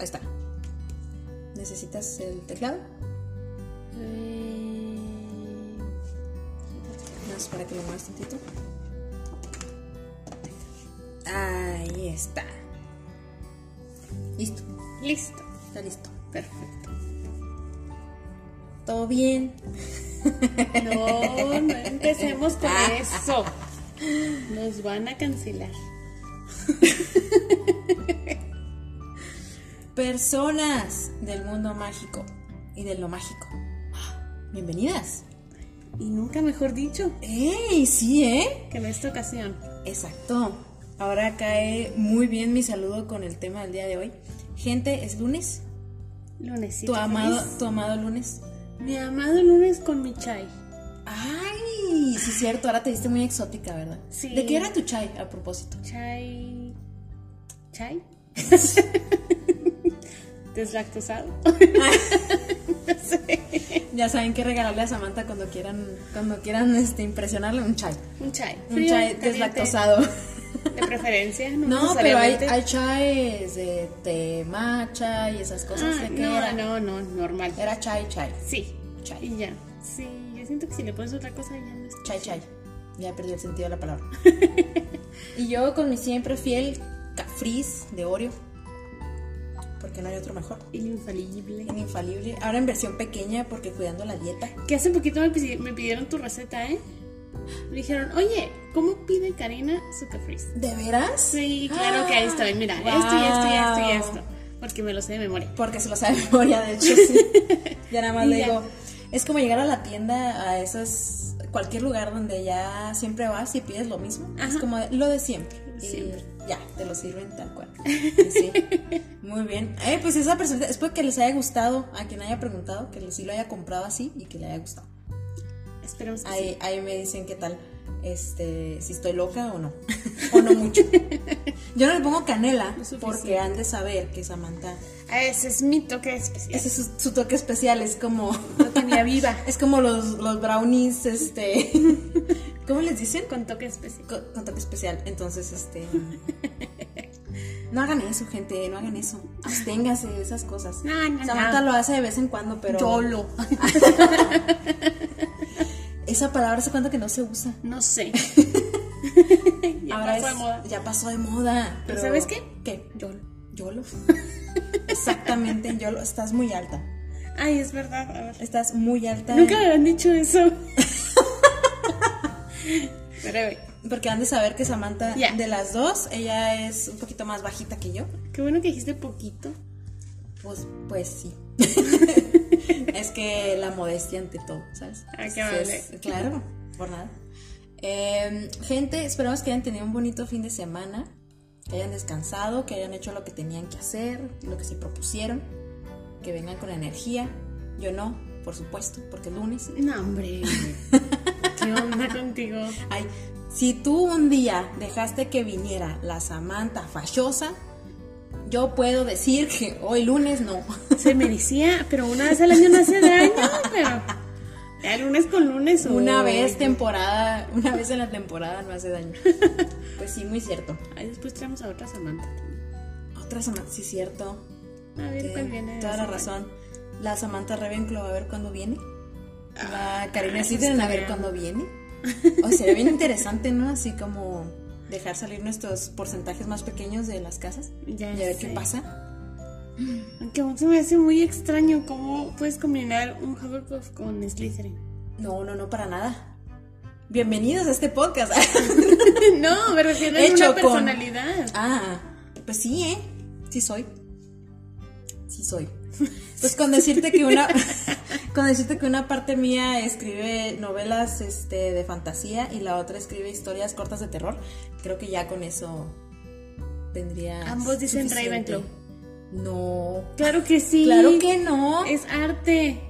Ahí está. ¿Necesitas el teclado? Eh, Más para que lo muevas tantito. Ahí está. Listo. listo. Está listo. Perfecto. ¿Todo bien? No, no empecemos con eso. Nos van a cancelar. Personas del mundo mágico y de lo mágico. Bienvenidas. Y nunca mejor dicho ¡Ey! Sí, ¿eh? que en esta ocasión. Exacto. Ahora cae muy bien mi saludo con el tema del día de hoy. Gente, es lunes. Lunesito Tu amado, feliz. tu amado lunes. Mi amado lunes con mi chai. Ay, sí es cierto, ahora te viste muy exótica, ¿verdad? Sí. ¿De qué era tu chai a propósito? Chai. ¿Chai? ¿Deslactosado? Ya saben qué regalarle a Samantha cuando quieran, cuando quieran este, impresionarle un chai. Un chai. Un chai deslactosado. De preferencia, no, No, pero hay, hay chais de té matcha y esas cosas. Ah, ¿De qué no, era? no, no, normal. Era chai, chai. Sí. Chai. Y ya. Sí, yo siento que si le pones otra cosa ya no es Chai, chai. Ya perdí el sentido de la palabra. y yo con mi siempre fiel cafriz de Oreo. Porque no hay otro mejor. Infalible. Infalible. Ahora en versión pequeña porque cuidando la dieta. Que hace poquito me, me pidieron tu receta, ¿eh? Me dijeron, oye, ¿cómo pide Karina su cafriz? ¿De veras? Sí, claro que ahí estoy. Mira, esto y esto y esto y Wow. esto. Porque me lo sé de memoria. Porque se lo sabe de memoria, de hecho, sí. ya nada más le digo. Es como llegar a la tienda, a esas. cualquier lugar donde ya siempre vas y pides lo mismo. Es Ajá. como de- lo de siempre. Y Siempre. ya, te lo sirven tal cual. Sí. Muy bien. Eh, pues esa persona, espero que les haya gustado, a quien haya preguntado, que sí lo haya comprado así y que le haya gustado. Esperemos que Ahí, ahí me dicen qué tal, este, si estoy loca o no. o no mucho. Yo no le pongo canela Lo porque han de saber que Samantha. Ah, Ese es mi toque especial. Ese es su, su toque especial, es como. Lo tenía viva. Es como los, los brownies, este. ¿Cómo les dicen? Con toque especial. Con, con toque especial. Entonces, este. No hagan eso, gente, no hagan eso. Absténgase de esas cosas. No, no, Samantha no. lo hace de vez en cuando, pero. Yolo. Esa palabra hace cuenta que no se usa. No sé. ya Ahora pasó de moda. Ya pasó de moda. Pero ¿Sabes qué? ¿Qué? Yolo. Yolo. Exactamente, Yolo. Estás muy alta. Ay, es verdad. A ver. Estás muy alta. Nunca me habían dicho eso. Güey, Porque han de saber que Samantha, de las dos, ella es un poquito más bajita que yo. qué bueno que dijiste poquito. Pues, pues sí. Es que la modestia ante todo, ¿sabes? Ah, qué amable. claro, por nada. Eh, gente, esperamos que hayan tenido un bonito fin de semana, que hayan descansado, que hayan hecho lo que tenían que hacer, lo que se propusieron, que vengan con energía. Yo no, por supuesto, porque es lunes. No, hombre. ¿Qué onda contigo? Ay, si tú un día dejaste que viniera la Samantha fachosa, yo puedo decir que hoy lunes no. Se me decía, pero una vez al año no hace daño, pero ya lunes con lunes. Una uy. vez temporada, una vez en la temporada no hace daño. Pues sí, muy cierto. Ahí después traemos a otra Samantha. Otra Samantha, sí, cierto. A ver Tiene viene. toda la razón. La Samantha Ravenclaw a ver cuándo viene. La Karina eso Sidren a ver cuándo viene. O sería bien interesante, ¿no? Así como dejar salir nuestros porcentajes más pequeños de las casas Ya y a ver sé. qué pasa. Aunque aún se me hace muy extraño cómo puedes combinar un Hufflepuff con Slytherin. No, no, no, para nada. Bienvenidos a este podcast. no, me refiero a una con- personalidad. ah, pues sí, ¿eh? Sí soy. Sí soy. Pues con decirte que una con decirte que una parte mía escribe novelas este de fantasía y la otra escribe historias cortas de terror, creo que ya con eso tendría Ambos dicen suficiente. Ravenclaw. No. Claro que sí. Claro que no. Es arte.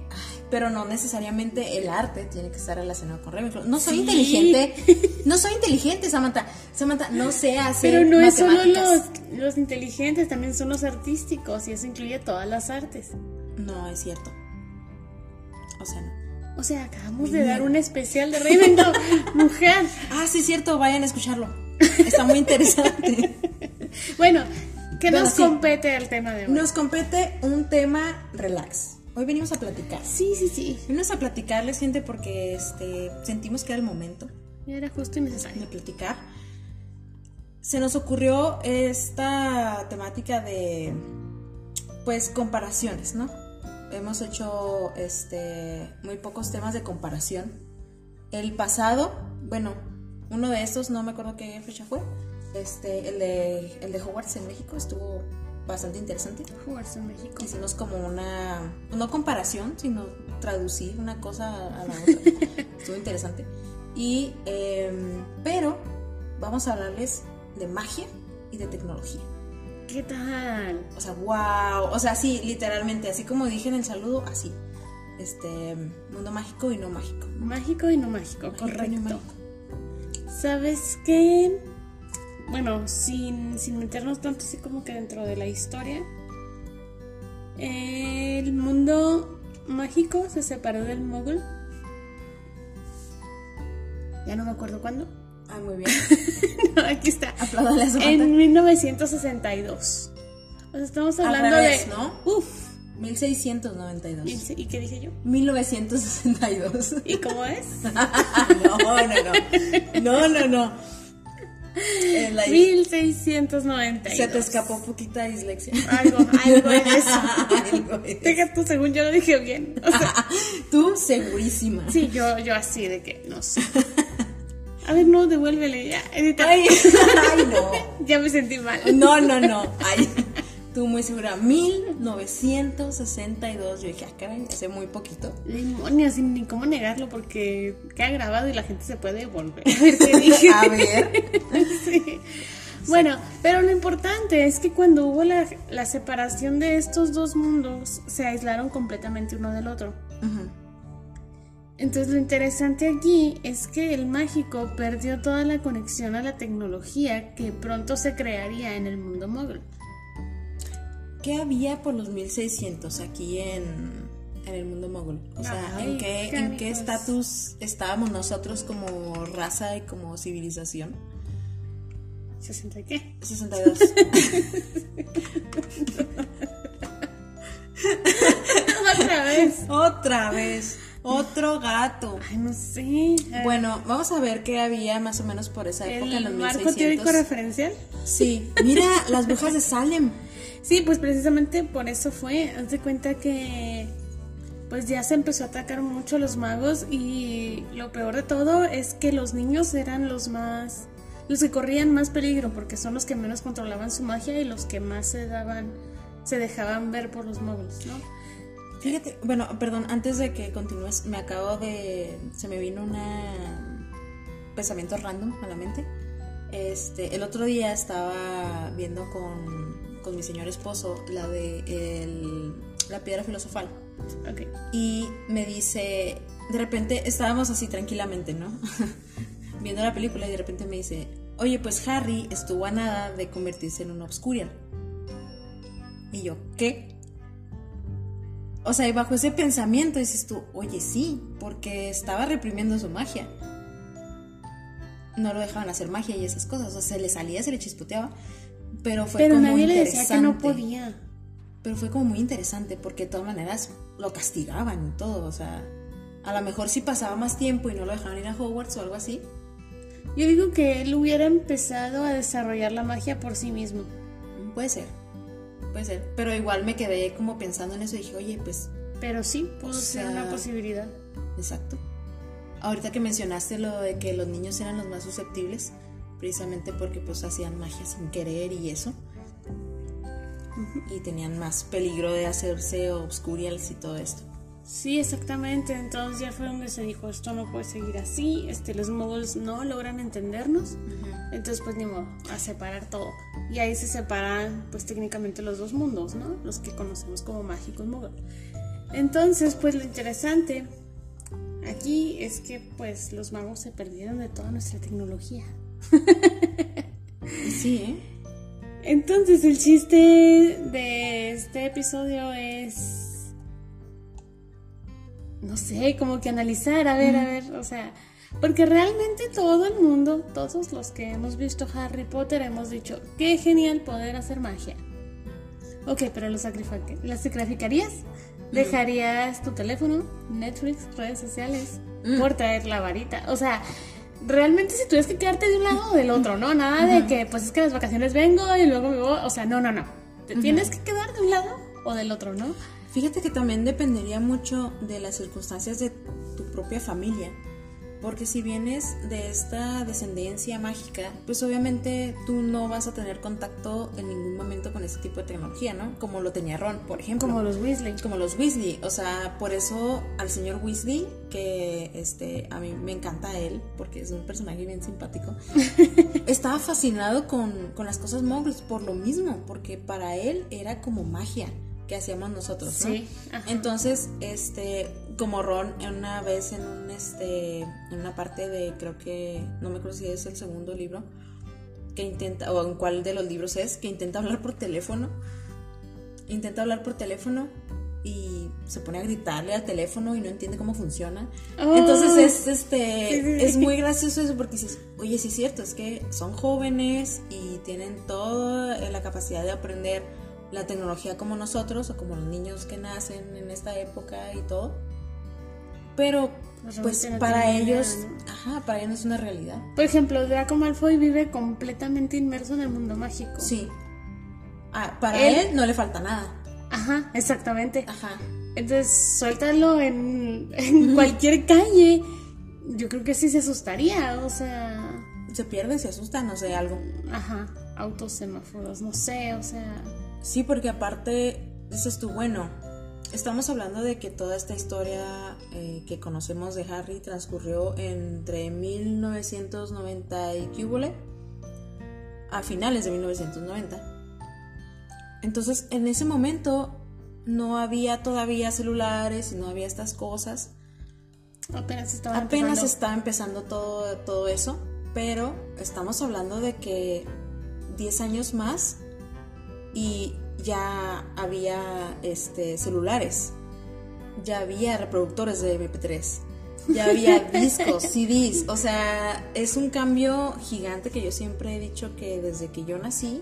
Pero no necesariamente el arte tiene que estar relacionado con Ravenclaw. No soy Sí. inteligente. No soy inteligente, Samantha. Samantha, no sé hacer Pero no es solo los, los inteligentes, también son los artísticos y eso incluye todas las artes. No, es cierto. O sea, no. O sea, acabamos de dar un especial de Ravenclaw, mujer. Ah, sí, es cierto, vayan a escucharlo. Está muy interesante. Bueno, ¿Qué nos sí. compete el tema de hoy? Nos compete un tema relax. Hoy venimos a platicar. Sí, sí, sí. Venimos a platicarles, gente, porque este, sentimos que era el momento Era justo y necesario. de platicar. Se nos ocurrió esta temática de, pues, comparaciones, ¿no? Hemos hecho, este, muy pocos temas de comparación. El pasado, bueno, uno de estos, no me acuerdo qué fecha fue, este, el de, el de Hogwarts en México estuvo bastante interesante. Jugarse en México. Hicimos como una, no comparación, sino traducir una cosa a la otra. Estuvo interesante. Y, em, pero vamos a hablarles de magia y de tecnología. ¿Qué tal? O sea, wow. O sea, sí, literalmente, así como dije en el saludo, así. Este, mundo mágico y no mágico. Mágico y no mágico, Mágico y no correcto. mágico. ¿Sabes qué? Bueno, sin, sin meternos tanto así como que dentro de la historia, el mundo mágico se separó del mogul. Ya no me acuerdo cuándo. Ah, muy bien. No, aquí está. Aplaudanle a su En 1962. O sea, estamos Al hablando revés, de. ¿no? Uf. 1692. ¿Y qué dije yo? 1962. ¿Y cómo es? no, no, no. No, no, no. Eh, la- 1692. se te escapó poquita dislexia. Algo, algo es. Algo es. Deja tú, según yo lo dije bien. O sea, Tú segurísima. sí, yo, yo así de que no sé. A ver, no, devuélvele ya. Edita. Ay, ay, no. Ya me sentí mal. No, no, no. Ay, tú muy segura. 1962. Yo dije, ah, caray, hace muy poquito. Demonios, sin ni cómo negarlo porque queda grabado y la gente se puede volver. A ver qué dije. A ver. Sí. Bueno, pero lo importante es que cuando hubo la, la separación de estos dos mundos, se aislaron completamente uno del otro. Ujú. Entonces lo interesante aquí es que el mágico perdió toda la conexión a la tecnología que pronto se crearía en el mundo mogul. ¿Qué había por los 1600 aquí en, en el mundo mogul? O sea, Ay, ¿en qué en qué estatus estábamos nosotros como raza y como civilización? ¿60 y qué? 62. Otra vez. Otra vez. Otro gato. Ay, no sé. Bueno, vamos a ver qué había más o menos por esa época, en el los marco 1600. teórico referencial. Sí, mira, las brujas de Salem. Sí, pues precisamente por eso fue. Haz de cuenta que pues ya se empezó a atacar mucho a los magos y lo peor de todo es que los niños eran los más los que corrían más peligro porque son los que menos controlaban su magia y los que más se daban se dejaban ver por los moguls, ¿no? Fíjate, bueno, perdón, antes de que continúes, me acabo de. Se me vino una. Pensamiento random a la mente. Este, el otro día estaba viendo con, con mi señor esposo la de el- la piedra filosofal. Ok. Y me dice, de repente estábamos así tranquilamente, ¿no? Viendo la película y de repente me dice, oye, pues Harry estuvo a nada de convertirse en un Obscurial. Y yo, ¿qué? O sea, y bajo ese pensamiento dices tú, oye, sí, porque estaba reprimiendo su magia. No lo dejaban hacer magia y esas cosas. O sea, se le salía, se le chispoteaba. Pero fue Pero como nadie le interesante. decía que no podía. Pero fue como muy interesante porque de todas maneras lo castigaban y todo. O sea, a lo mejor si pasaba más tiempo y no lo dejaban ir a Hogwarts o algo así. Yo digo que él hubiera empezado a desarrollar la magia por sí mismo. Puede ser. Puede ser. Pero igual me quedé como pensando en eso y dije, oye, pues, Pero sí, pudo ser sea, una posibilidad. exacto. Ahorita que mencionaste lo de que los niños eran los más susceptibles, precisamente porque pues hacían magia sin querer y eso. Y tenían más peligro de hacerse obscurials y todo esto. Sí, exactamente. Entonces ya fue donde se dijo, esto no puede seguir así, este, los moguls no logran entendernos. Entonces, pues ni modo, a separar todo. Y ahí se separan, pues técnicamente los dos mundos, ¿no? Los que conocemos como mágicos mogul. Entonces, pues lo interesante aquí es que, pues, los magos se perdieron de toda nuestra tecnología. Sí, ¿eh? Entonces, el chiste de este episodio es. No sé, como que analizar, a ver, a ver, o sea. Porque realmente todo el mundo, todos los que hemos visto Harry Potter, hemos dicho, qué genial poder hacer magia. Ok, pero lo ¿las sacrificarías? ¿Dejarías tu teléfono, Netflix, redes sociales, por traer la varita? O sea, realmente si tuvieras que quedarte de un lado o del otro, ¿no? Nada de que, pues es que las vacaciones vengo y luego me voy. O sea, no, no, no. Te tienes que quedar de un lado o del otro, ¿no? Fíjate que también dependería mucho de las circunstancias de tu propia familia. Porque si vienes de esta descendencia mágica, pues obviamente tú no vas a tener contacto en ningún momento con ese tipo de tecnología, ¿no? Como lo tenía Ron, por ejemplo. Como los Weasley. como los Weasley, o sea, por eso al señor Weasley, que este a mí me encanta él, porque es un personaje bien simpático, estaba fascinado con, con las cosas muggles por lo mismo, porque para él era como magia que hacíamos nosotros, ¿no? Sí, ajá. Entonces, este, como Ron, una vez en un este, en una parte de, creo que, no me acuerdo si es el segundo libro, que intenta, o en cuál de los libros es, que intenta hablar por teléfono, intenta hablar por teléfono y se pone a gritarle al teléfono y no entiende cómo funciona. Oh. Entonces es este Sí, sí, sí. es muy gracioso eso porque dices, oye, sí es cierto, es que son jóvenes y tienen toda la capacidad de aprender la tecnología como nosotros o como los niños que nacen en esta época y todo. Pero Pues no para idea, ellos, ajá, para ellos es una realidad. Por ejemplo, Draco Malfoy vive completamente inmerso en el mundo mágico. Sí. Ah, para Él- él no le falta nada. Ajá, exactamente. Ajá. Entonces, suéltalo en, en cualquier calle. Yo creo que sí se asustaría, o sea, Se pierde, se asusta, no sé, algo. ajá, autos, semáforos, no sé, o sea, Sí, porque aparte, dices tú, bueno, estamos hablando de que toda esta historia eh, que conocemos de Harry transcurrió entre 1990 y Cúbole a finales de 1990. Entonces, en ese momento no había todavía celulares y no había estas cosas. apenas estaba Apenas empezando. está empezando todo, todo eso, pero estamos hablando de que 10 años más y ya había este, celulares, ya había reproductores de MP3, ya había discos, CDs, o sea, es un cambio gigante que yo siempre he dicho que desde que yo nací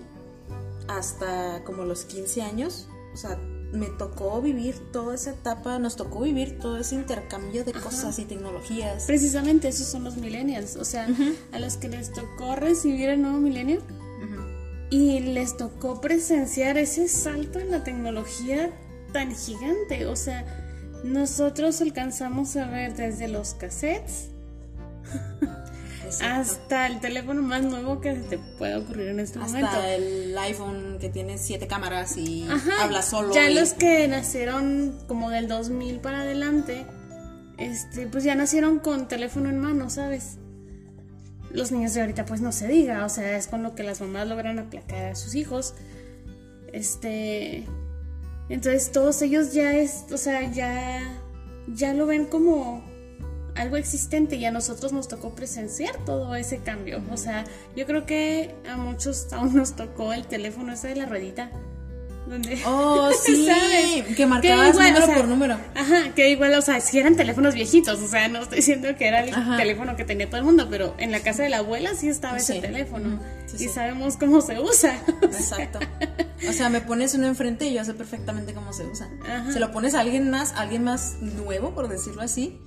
hasta como los 15 años, o sea, me tocó vivir toda esa etapa, nos tocó vivir todo ese intercambio de cosas y tecnologías. Precisamente esos son los millennials, o sea, a los que les tocó recibir el nuevo milenio. Y les tocó presenciar ese salto en la tecnología tan gigante, o sea, nosotros alcanzamos a ver desde los cassettes hasta el teléfono más nuevo que se te pueda ocurrir en este momento. Hasta el iPhone que tiene siete cámaras y Ajá, habla solo. Ya y- los que nacieron como del 2000 para adelante, este, pues ya nacieron con teléfono en mano, ¿sabes? Los niños de ahorita pues no se diga, o sea, es con lo que las mamás logran aplacar a sus hijos. Este, entonces todos ellos ya es, o sea, ya ya lo ven como algo existente y a nosotros nos tocó presenciar todo ese cambio. O sea, yo creo que a muchos aún nos tocó el teléfono ese de la ruedita. Donde, Oh, sí, ¿sabes? que marcabas igual, número o sea, por número. Ajá, que igual, o sea, si eran teléfonos viejitos, o sea, no estoy diciendo que era el Ajá. teléfono que tenía todo el mundo, pero en la casa de la abuela sí estaba ese teléfono. sí, y sabemos cómo se usa. Exacto. O sea, me pones uno enfrente y yo sé perfectamente cómo se usa. Ajá. Se lo pones a alguien más, a alguien más nuevo, por decirlo así,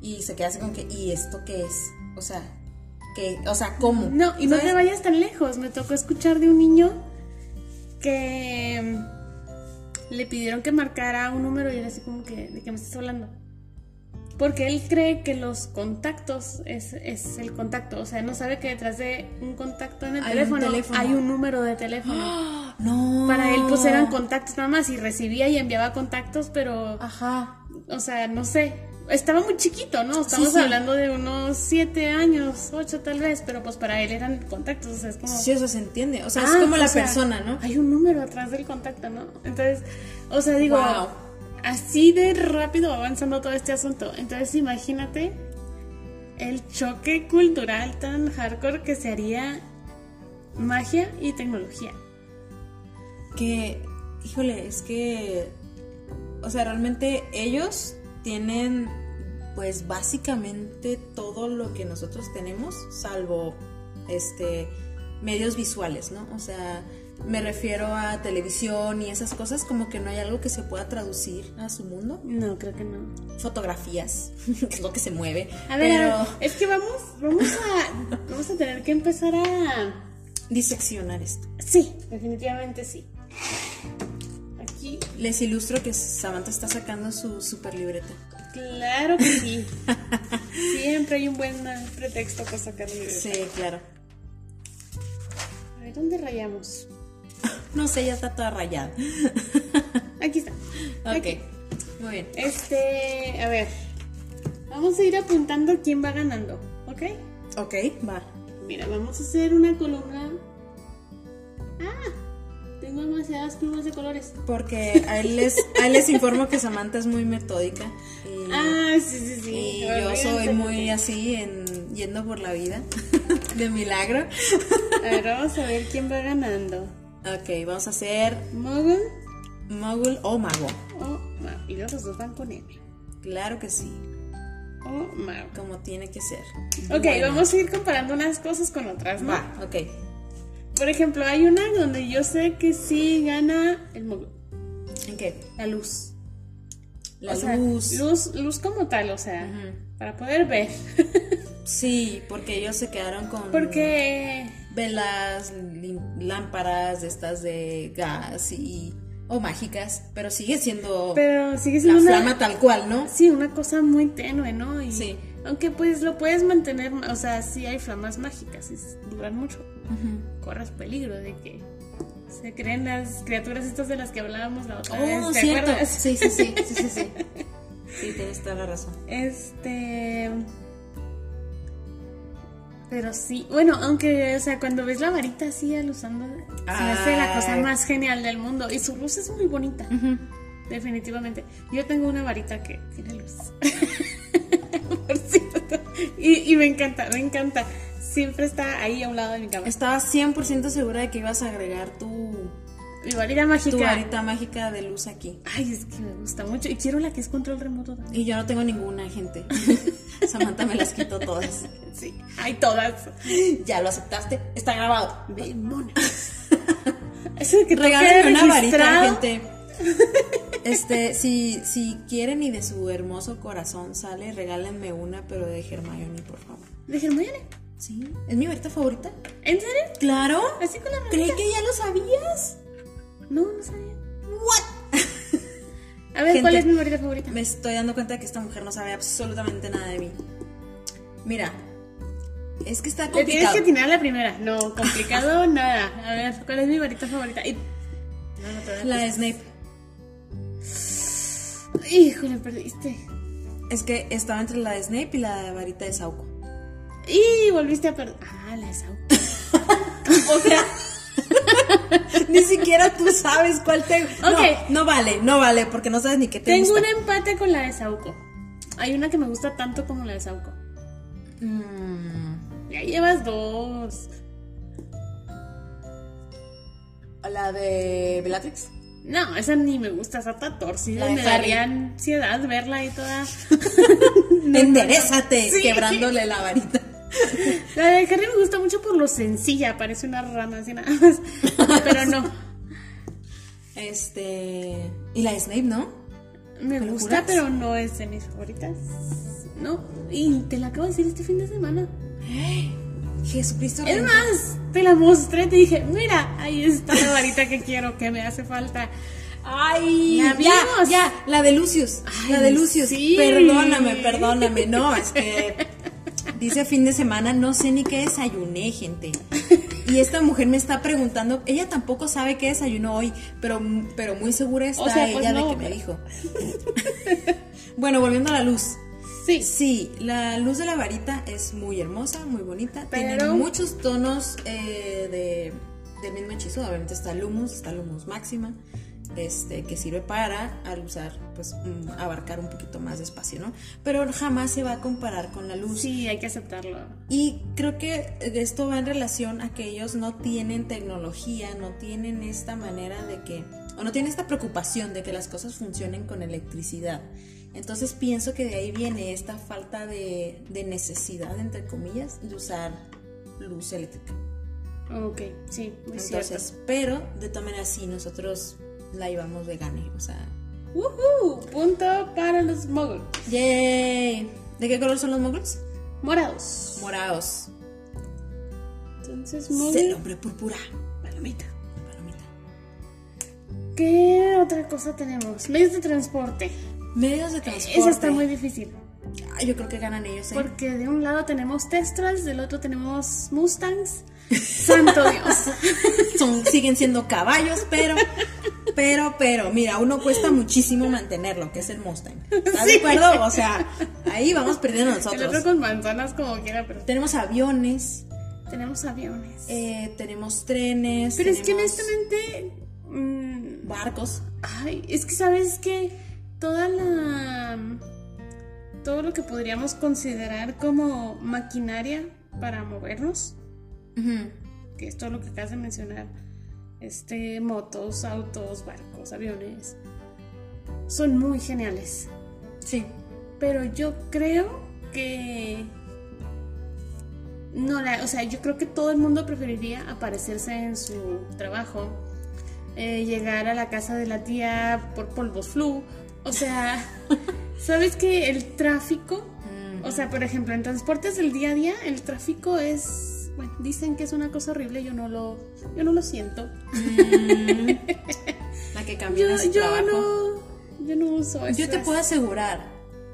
y se queda así con que, ¿y esto qué es? O sea, que, o sea, ¿cómo? No, y no te vayas tan lejos. Me tocó escuchar de un niño que mm, le pidieron que marcara un número y era así como que, ¿de qué me estás hablando? Porque él cree que los contactos es, es el contacto. O sea, no sabe que detrás de un contacto en el Hay un teléfono, hay un número de teléfono. No. Para él, pues eran contactos nada más y recibía y enviaba contactos, pero, Ajá. o sea, no sé. Estaba muy chiquito, ¿no? Estamos sí. hablando de unos siete años, ocho tal vez, pero pues para él eran contactos, o sea, es como... Sí, eso se entiende. O sea, es Ah, como la sea, persona, ¿no? Hay un número atrás del contacto, ¿no? Entonces, o sea, digo, Wow. así de rápido va avanzando todo este asunto. Entonces, imagínate el choque cultural tan hardcore que sería magia y tecnología. que, híjole, es que, o sea, realmente ellos tienen, pues básicamente todo lo que nosotros tenemos, salvo, este, medios visuales, ¿no? O sea, me refiero a televisión y esas cosas, como que no hay algo que se pueda traducir a su mundo. No, creo que no. Fotografías, que es lo que se mueve. A ver, pero es que vamos, vamos a, vamos a tener que empezar a... diseccionar esto. Sí, definitivamente sí. Aquí, Les ilustro que Samantha está sacando su super libreta. claro que sí. Siempre hay un buen pretexto para sacar libreta. Sí, claro. A ver, ¿dónde rayamos? No sé, ya está toda rayada. Aquí está. Ok, Aquí. muy bien. Este, a ver. Vamos a ir apuntando quién va ganando, ¿ok? Ok, va. Mira, vamos a hacer una columna. Ah, demasiadas plumas de colores. Porque a él les, a él les informo que Samantha es muy metódica. Y, Ah, sí, sí, sí. y yo soy muy así en yendo por la vida. De milagro. A ver, vamos a ver quién va ganando. Ok, vamos a hacer ¿Mogul Mogul o Mago. o? Y los dos van con M. Claro que sí, O Mago. como tiene que ser. Ok, Bueno, vamos a ir comparando unas cosas con otras, ¿no? Va, ok. Por ejemplo, hay una donde yo sé que sí gana el Mogul. ¿En qué? La luz. La O sea, luz. luz. Luz como tal, o sea, para poder ver. Sí, porque ellos se quedaron con Porque velas, lámparas de estas de gas y o mágicas, pero sigue siendo Pero sigue la siendo una, flama tal cual, ¿no? sí, una cosa muy tenue, ¿no? Y Sí. Aunque pues lo puedes mantener, o sea, sí hay flamas mágicas, es- duran mucho. Corres peligro de que se creen las criaturas estas de las que hablábamos la otra vez. Oh, ¿te cierto. acuerdas? Sí, sí, sí, sí, sí, sí. Sí, tienes toda la razón. Este. Pero sí, bueno, aunque, o sea, cuando ves la varita así alusando, se hace la cosa más genial del mundo. Y su luz es muy bonita, definitivamente. Yo tengo una varita que tiene luz. Por cierto. Y, y me encanta, me encanta. Siempre está ahí a un lado de mi cama. Estaba 100% segura de que ibas a agregar tu, Mi varita mágica. tu varita mágica de luz aquí. Ay, es que me gusta mucho. Y quiero la que es control remoto también. Y yo no tengo ninguna, gente. Samantha me las quitó todas. Sí, hay todas. Ya lo aceptaste, está grabado. Demonios. Eso de que Regálenme una varita, gente. Este, si, si quieren y de su hermoso corazón sale, regálenme una, pero de Hermione, por favor. ¿De Hermione? Sí, es mi varita favorita. ¿En serio? Claro. ¿Así con la Creí varita? que ya lo sabías. No, no sabía. What? A ver, Gente. ¿cuál es mi varita favorita? Me estoy dando cuenta de que esta mujer no sabe absolutamente nada de mí. Mira, es que está Le tienes complicado. que atinar la primera. No, complicado nada. A ver, ¿cuál es mi varita favorita? Y- No, no te voy a La de. Snape. Híjole, perdiste. Es que estaba entre la de Snape y la varita de Sauco. Y volviste a perder. Ah, la de Sauco. O sea, ni siquiera tú sabes cuál te. No, no vale, no vale, porque no sabes ni qué te Tengo gusta. un empate con la de Sauco. Hay una que me gusta tanto como la de Sauco. Mm, Ya llevas dos. la de Bellatrix. No, esa ni me gusta, esa está torcida. Me daría ansiedad verla ahí toda. Enderezate, Sí. quebrándole la varita. La de Harry me gusta mucho por lo sencilla, parece una rana así nada más. Pero no. Este. Y la de Snape, ¿no? Me ¿Me gusta, pero no es de mis favoritas. No. Y te la acabo de decir este fin de semana. Jesucristo. Es más, te la mostré, te dije, mira, ahí está la varita que quiero, que me hace falta. Ay, ¿La ya, ya, la de Lucius, Ay, la de Lucius. sí. Perdóname, perdóname. No, es que dice fin de semana, no sé ni qué desayuné, gente. Y esta mujer me está preguntando, ella tampoco sabe qué desayunó hoy, pero, pero muy segura está O sea, pues ella no, de que me dijo. bueno, volviendo a la luz. Sí. Sí, la luz de la varita es muy hermosa, muy bonita. Tiene muchos tonos eh, de, del mismo hechizo. Obviamente está Lumus, está Lumus máxima, este, que sirve para, al usar, pues mm, abarcar un poquito más de espacio, ¿no? Pero jamás se va a comparar con la luz. Sí, hay que aceptarlo. Y creo que esto va en relación a que ellos no tienen tecnología, no tienen esta manera de que, o no tienen esta preocupación de que las cosas funcionen con electricidad. Entonces pienso que de ahí viene esta falta de, de necesidad, entre comillas, de usar luz eléctrica. Ok, sí, muy Entonces, cierto. pero de todas maneras sí, nosotros la llevamos vegane, o sea, ¡Woohoo! Punto para los muggles. ¡yay! ¿De qué color son los muggles? Morados. Morados. Entonces, Es el hombre púrpura. Palomita. Palomita. ¿Qué otra cosa tenemos? Medios de transporte. Medios de transporte. Eso está muy difícil. Ah, yo creo que ganan ellos, ¿eh? Porque de un lado tenemos Testras, del otro tenemos Mustangs. Santo Dios. Son, siguen siendo caballos, pero, pero, pero, mira, uno cuesta muchísimo mantenerlo, que es el Mustang. ¿Estás de acuerdo? O sea, ahí vamos perdiendo El otro nosotros. con manzanas como quiera, pero Tenemos aviones, tenemos aviones. eh, tenemos trenes. pero es que honestamente... mm, Barcos. Ay, es que sabes que toda la. Todo lo que podríamos considerar como maquinaria para movernos, que es todo lo que acabas de mencionar, este, motos, autos, barcos, aviones, son muy geniales. Sí. Pero yo creo que. No, la, o sea, yo creo que todo el mundo preferiría aparecerse en su trabajo, eh, llegar a la casa de la tía por polvos flu. O sea, ¿sabes que el tráfico? O sea, por ejemplo, en transportes del día a día, el tráfico es. Bueno, dicen que es una cosa horrible, yo no lo, yo no lo siento. La que cambió Yo, su yo trabajo. no. Yo no uso eso. Yo te puedo asegurar,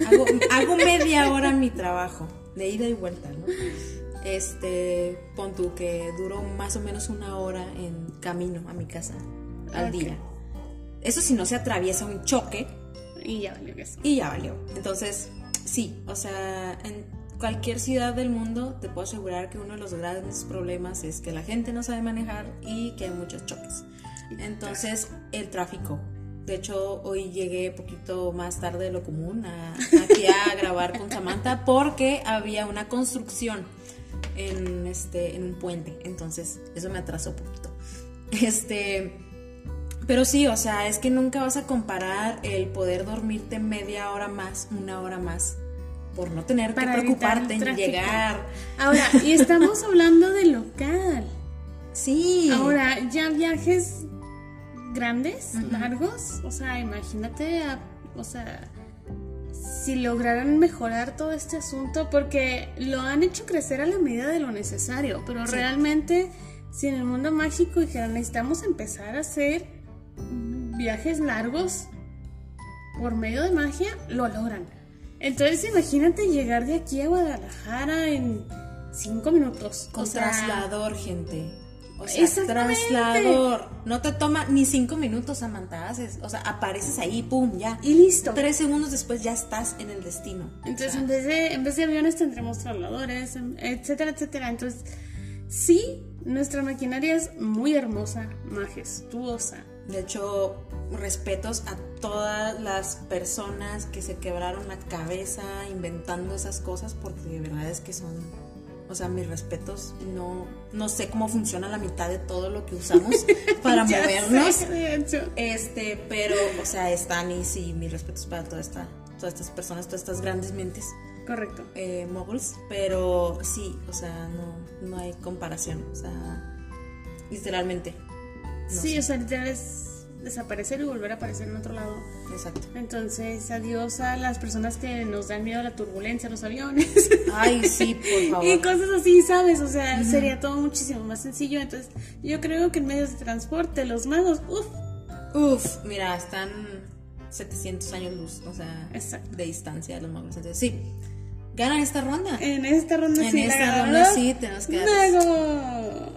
hago, hago media hora mi trabajo, de ida y vuelta, ¿no? Este, pon tú que duró más o menos una hora en camino a mi casa al día. Eso si no se atraviesa un choque Y ya valió eso. y ya valió. Entonces, sí, o sea, en cualquier ciudad del mundo te puedo asegurar que uno de los grandes problemas es que la gente no sabe manejar y que hay muchos choques. Entonces, el tráfico. De hecho, hoy llegué poquito más tarde de lo común a- aquí a grabar con Samantha porque había una construcción en este en un puente. Entonces, eso me atrasó un poquito. Este, pero sí, o sea, es que nunca vas a comparar el poder dormirte media hora más, una hora más, por no tener Para que preocuparte en llegar. Ahora, y estamos hablando de local. Sí. Ahora, ya viajes grandes, largos, o sea, imagínate, a- o sea, si lograran mejorar todo este asunto, porque lo han hecho crecer a la medida de lo necesario, pero Sí. realmente, si en el mundo mágico dijeran, necesitamos empezar a hacer viajes largos por medio de magia, lo logran. Entonces, imagínate llegar de aquí a Guadalajara en cinco minutos. Con o sea, traslador, gente. O sea, Exactamente. traslador. No te toma ni cinco minutos, Samantha. Haces, o sea, apareces ahí, pum, ya. Y listo. Tres segundos después ya estás en el destino. Entonces, O sea, en, vez de, en vez de aviones tendremos trasladores, etcétera, etcétera. Entonces, sí, nuestra maquinaria es muy hermosa, majestuosa. De hecho, respetos a todas las personas que se quebraron la cabeza inventando esas cosas, porque de verdad es que son, o sea, mis respetos. No, no sé cómo funciona la mitad de todo lo que usamos para movernos. sé, de hecho. Este, pero, o sea, están y sí, mis respetos para toda esta, todas estas personas, todas estas grandes mentes Correcto. eh, moguls, pero sí, o sea, no, no hay comparación, o sea, literalmente. No sí, sé. o sea, literal es desaparecer y volver a aparecer en otro lado. Exacto. Entonces, adiós a las personas que nos dan miedo a la turbulencia, los aviones. Ay, sí, por favor. y cosas así, ¿sabes? O sea, sería todo muchísimo más sencillo. Entonces, yo creo que en medios de transporte, los magos, uff, Uf, mira, están 700 años luz, o sea, Exacto. de distancia de los magos. Entonces, sí, ganan esta ronda. En esta ronda En sí la esta ronda sí tenemos que dar ¡Magos!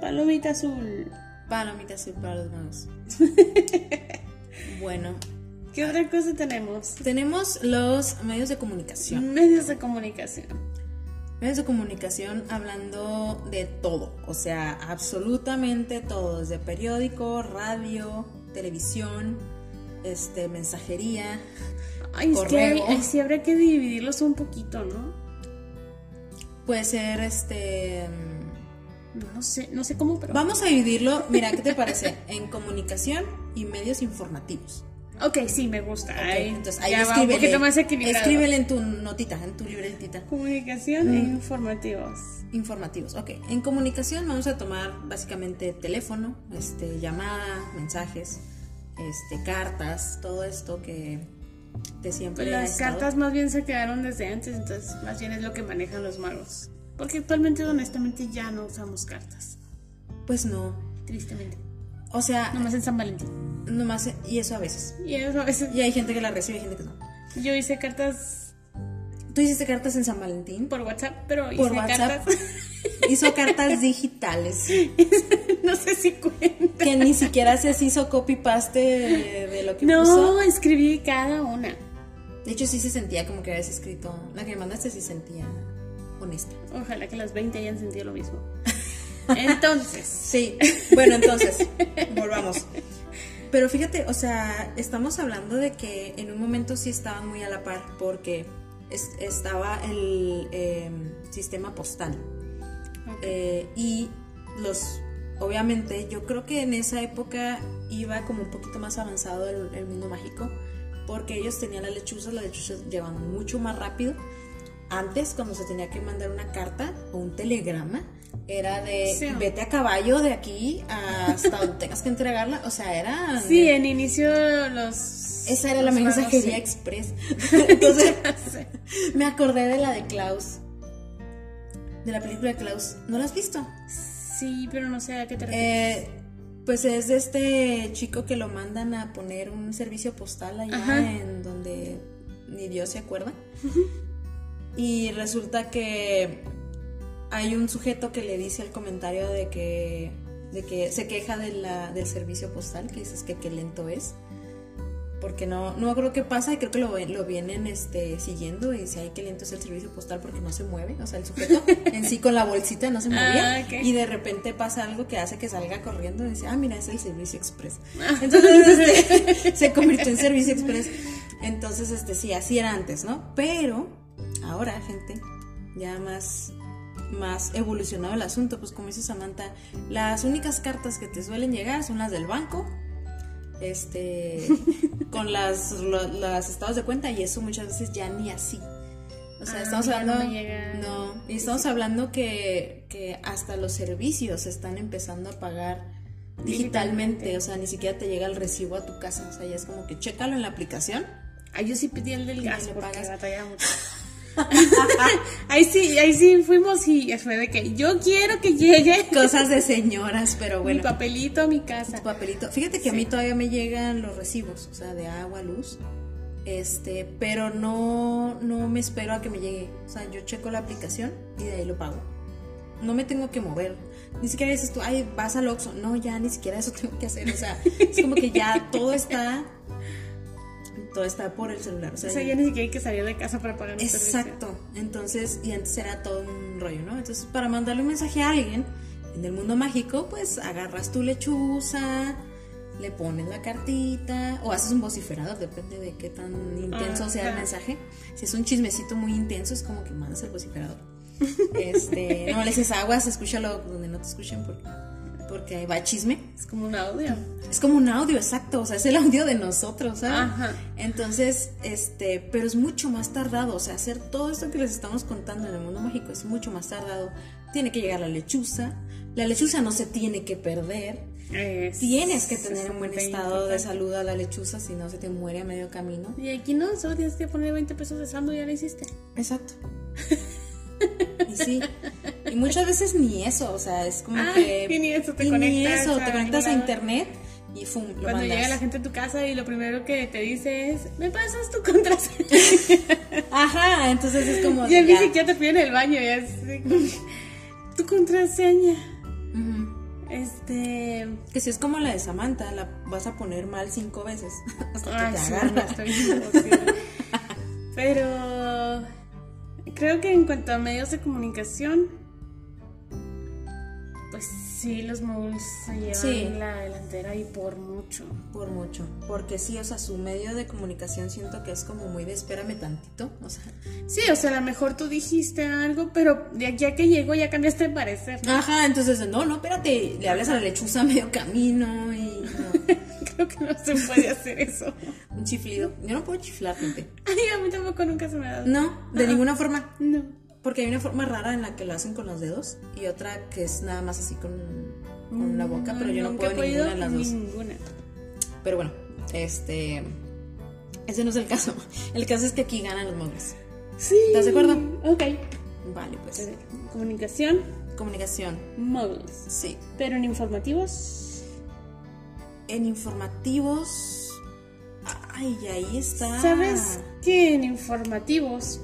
Palomita azul. Palomita azul para los magos. bueno, ¿Qué otra cosa tenemos? tenemos los medios de comunicación. Medios de comunicación. Medios de comunicación hablando de todo, o sea, absolutamente todo, desde periódico, radio, televisión, este, mensajería. Ay, es que hay- Correo. ay, sí habría que dividirlos un poquito, ¿no? Puede ser este. No, sé, no sé cómo, pero. Vamos a dividirlo, mira, ¿qué te parece? En comunicación y medios informativos. Ok, sí, me gusta. Ahí, entonces ahí va un poquito más escríbele, equilibrado. escríbele en tu notita, en tu libretita. Comunicación e informativos. Informativos, ok. En comunicación vamos a tomar básicamente teléfono, este, llamada, mensajes, este, cartas, todo esto que de siempre las cartas más bien se quedaron desde antes, entonces más bien es lo que manejan los magos. Porque actualmente, honestamente, ya no usamos cartas. Pues no. Tristemente. O sea, Nomás en San Valentín. nomás, y eso a veces. Y eso a veces. Y hay gente que la recibe y hay gente que no. Yo hice cartas ¿Tú hiciste cartas en San Valentín? por WhatsApp, pero hice Por WhatsApp. cartas. Hizo cartas digitales. no sé si cuenta. Que ni siquiera se hizo copy-paste de, de lo que No, puso. escribí cada una. De hecho, sí se sentía como que habías escrito. La que me mandaste sí sentía Ojalá que las 20 hayan sentido lo mismo. Entonces, Sí, bueno, entonces, volvamos. Pero fíjate, o sea, estamos hablando de que en un momento sí estaban muy a la par porque es- estaba el eh, sistema postal. Eh, y los, obviamente, yo creo que en esa época iba como un poquito más avanzado el, el mundo mágico porque ellos tenían las lechuzas, las lechuzas llevan mucho más rápido. Antes, cuando se tenía que mandar una carta o un telegrama, era de Sí. vete a caballo de aquí hasta donde tengas que entregarla. O sea, era. sí, en inicio los. Esa era la los magos, mensajería sí. express. Entonces, me acordé de la de Klaus. De la película de Klaus. ¿No la has visto? Sí, pero no sé a qué te refieres. Eh, pues es de este chico que lo mandan a poner un servicio postal allá Ajá. en donde ni Dios se acuerda. Y resulta que hay un sujeto que le dice el comentario de que, de que se queja de la, del servicio postal, que dices que qué lento es. Porque no, no creo que pasa y creo que lo, lo vienen este, siguiendo y dice, ay, qué lento es el servicio postal porque no se mueve. O sea, el sujeto en sí con la bolsita no se movía. Ah. Y de repente pasa algo que hace que salga corriendo y dice, ah, mira, es el servicio express. Entonces este, se convirtió en servicio express. Entonces, este, sí, así era antes, ¿no? Pero ahora, gente, ya más, más evolucionado el asunto, pues como dice Samantha, las únicas cartas que te suelen llegar son las del banco, este, con las, lo- las estados de cuenta y eso muchas veces ya ni así. O sea, Ah, estamos no hablando, llega. no, y estamos hablando que, que hasta los servicios se están empezando a pagar digitalmente, Digitalmente. o sea, ni siquiera te llega el recibo a tu casa, o sea, ya es como que chécalo en la aplicación. Ah, yo sí pedí el del Y gas le porque pagas. mucho. ahí sí, ahí sí fuimos y fue de que yo quiero que llegue Cosas de señoras, pero bueno. mi papelito a mi casa. Tu papelito. Fíjate que a mí todavía me llegan los recibos, o sea, de agua, luz. Este, pero no, no me espero a que me llegue. O sea, yo checo la aplicación y de ahí lo pago. No me tengo que mover. Ni siquiera dices tú, ay, vas al Oxxo. No, ya ni siquiera eso tengo que hacer. O sea, es como que ya todo está. Todo está por el celular. O sea, O sea, ya ni siquiera hay que salir de casa para pagar un servicio. Exacto. Entonces, y antes era todo un rollo, ¿no? Entonces, para mandarle un mensaje a alguien en el mundo mágico, pues agarras tu lechuza, le pones la cartita, o haces un vociferador, depende de qué tan intenso sea el mensaje. Si es un chismecito muy intenso, es como que mandas el vociferador. Este, no le dices aguas, escúchalo donde no te escuchen porque, porque ahí va chisme. Es como un audio. Es como un audio, exacto, o sea, es el audio de nosotros, ¿sabes? Ajá. Entonces, este, pero es mucho más tardado, o sea, hacer todo esto que les estamos contando en el mundo mágico es mucho más tardado. Tiene que llegar la lechuza, la lechuza no se tiene que perder, Es- tienes que tener un buen estado de salud a la lechuza, si no se te muere a medio camino. Y aquí no, solo tienes que poner 20 pesos de saldo y ya lo hiciste. Exacto. Y sí, y muchas veces ni eso, o sea, es como Ah, que... y ni eso, te y ni conectas eso, a te conectas a internet y fum, lo Cuando llega la gente a tu casa y lo primero que te dice es, ¿me pasas tu contraseña? Ajá, entonces es como... ya de ni siquiera te piden el baño, ya es tu contraseña. Este... Que si es como la de Samantha, la vas a poner mal cinco veces hasta que Ay, te sí, no. Pero creo que en cuanto a medios de comunicación, pues sí, los moguls se llevan Sí. la delantera y por mucho. Por mucho. Porque sí, o sea, su medio de comunicación siento que es como muy de espérame tantito. O sea. Sí, o sea, a lo mejor tú dijiste algo, pero de aquí a que llegó ya cambiaste de parecer. ¿no? Ajá, entonces, no, no, espérate. Le hablas a la lechuza medio camino y. No. creo que no se puede hacer eso. Un chiflido. Yo no puedo chiflar, gente. Ay, a mí tampoco nunca se me ha dado. No, de ninguna forma. No. Porque hay una forma rara en la que lo hacen con los dedos y otra que es nada más así con, con la boca, pero yo no puedo ninguna de las dos. Ninguna. Pero bueno, este. Ese no es el caso. El caso es que aquí ganan los muggles. Sí. ¿Estás de acuerdo? Ok. Vale, pues. Comunicación, Comunicación. muggles. Sí. Pero en informativos, En informativos. Ay, ahí está. ¿sabes que en informativos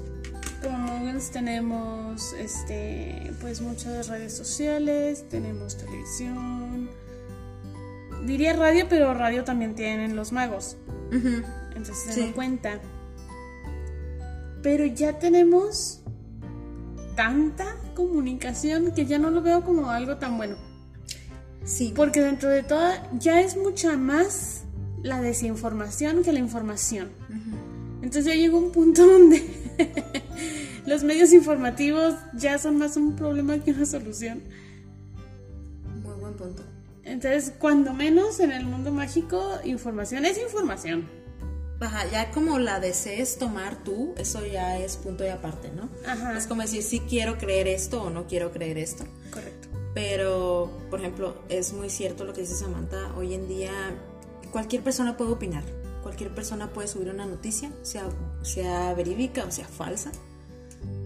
como muggles tenemos este pues muchas redes sociales, tenemos televisión. Diría radio, pero radio también tienen los magos. Entonces se Sí. dan cuenta. Pero ya tenemos tanta comunicación que ya no lo veo como algo tan bueno. Sí. Porque dentro de toda ya es mucha más la desinformación que la información. Entonces ya llegó un punto donde los medios informativos ya son más un problema que una solución. Muy buen punto. Entonces, cuando menos en el mundo mágico, información es información. Ajá, ya como la desees tomar tú, eso ya es punto y aparte, ¿no? Ajá. Es como decir, sí quiero creer esto o no quiero creer esto. Correcto. Pero, por ejemplo, es muy cierto lo que dice Samantha. Hoy en día, cualquier persona puede opinar. Cualquier persona puede subir una noticia, sea, sea verídica o sea falsa.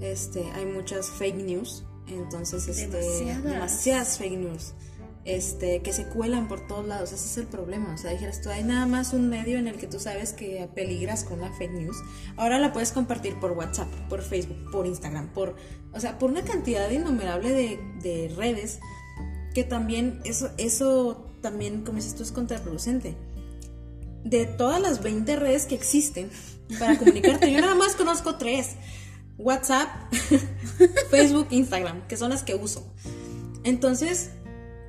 Este, hay muchas fake news. Entonces, este, Demasiadas. demasiadas fake news. Este, que se cuelan por todos lados. Ese es el problema. O sea, dijeras tú, hay nada más un medio en el que tú sabes que peligras con la fake news. Ahora la puedes compartir por WhatsApp, por Facebook, por Instagram, por, o sea, por una cantidad innumerable de, de redes que también eso, eso también, como dices tú, es contraproducente. De todas las 20 redes que existen para comunicarte, yo nada más conozco tres. WhatsApp, Facebook, Instagram, que son las que uso. Entonces,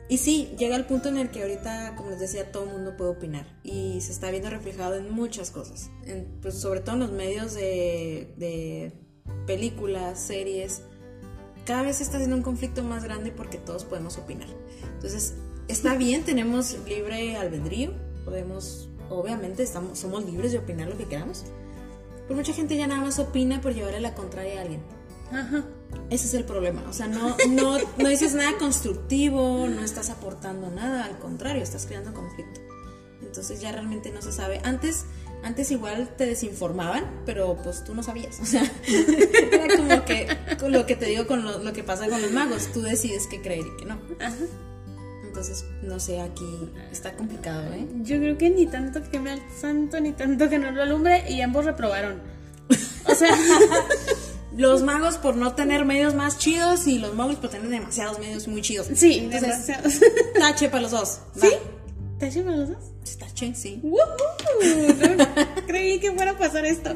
y sí, llega el punto en el que ahorita, como les decía, todo el mundo puede opinar y se está viendo reflejado en muchas cosas, pues, sobre todo en los medios de, de películas, series. Cada vez se está haciendo un conflicto más grande porque todos podemos opinar. Entonces, está bien, tenemos libre albedrío, podemos, obviamente, estamos, somos libres de opinar lo que queramos. Pero mucha gente ya nada más opina por llevarle la contraria a alguien. Ajá. Ese es el problema. O sea, no, no, no dices nada constructivo, no estás aportando nada, al contrario, estás creando conflicto. Entonces ya realmente no se sabe. Antes, antes igual te desinformaban, pero pues tú no sabías. O sea, era como que con lo que te digo con lo, lo que pasa con los magos, tú decides qué creer y qué no. Ajá. Entonces, no sé, aquí está complicado, ¿eh? Yo creo que ni tanto que queme al santo, ni tanto que no lo alumbre, y ambos reprobaron. O sea, Los magos por no tener medios más chidos y los magos por tener demasiados medios muy chidos. sí, Entonces, demasiados. tache para los dos. ¿Sí? Va. ¿Te llevan los dos? Tache, sí. ¡Woohoo! No creí que fuera a pasar esto.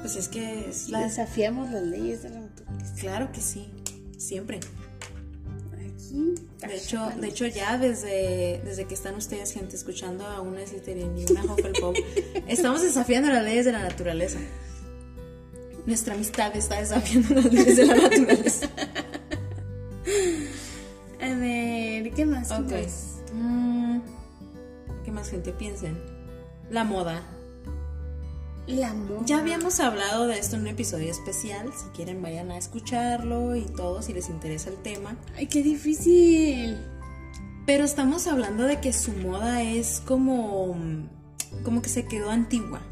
Pues es que es la... Desafiamos las leyes de la naturaleza. Claro que sí, siempre. Aquí. De hecho, de hecho ya desde, desde que están ustedes, gente, escuchando a una Slytherin y una Hufflepuff, estamos desafiando las leyes de la naturaleza. Nuestra amistad está desafiando las leyes de la naturaleza. A ver, ¿qué más? ¿Qué Ok. más? Mm, ¿Qué más gente piensen? La moda. La moda. Ya habíamos hablado de esto en un episodio especial. Si quieren, vayan a escucharlo y todo, si les interesa el tema. Ay, qué difícil. Pero estamos hablando de que su moda es como, como que se quedó antigua.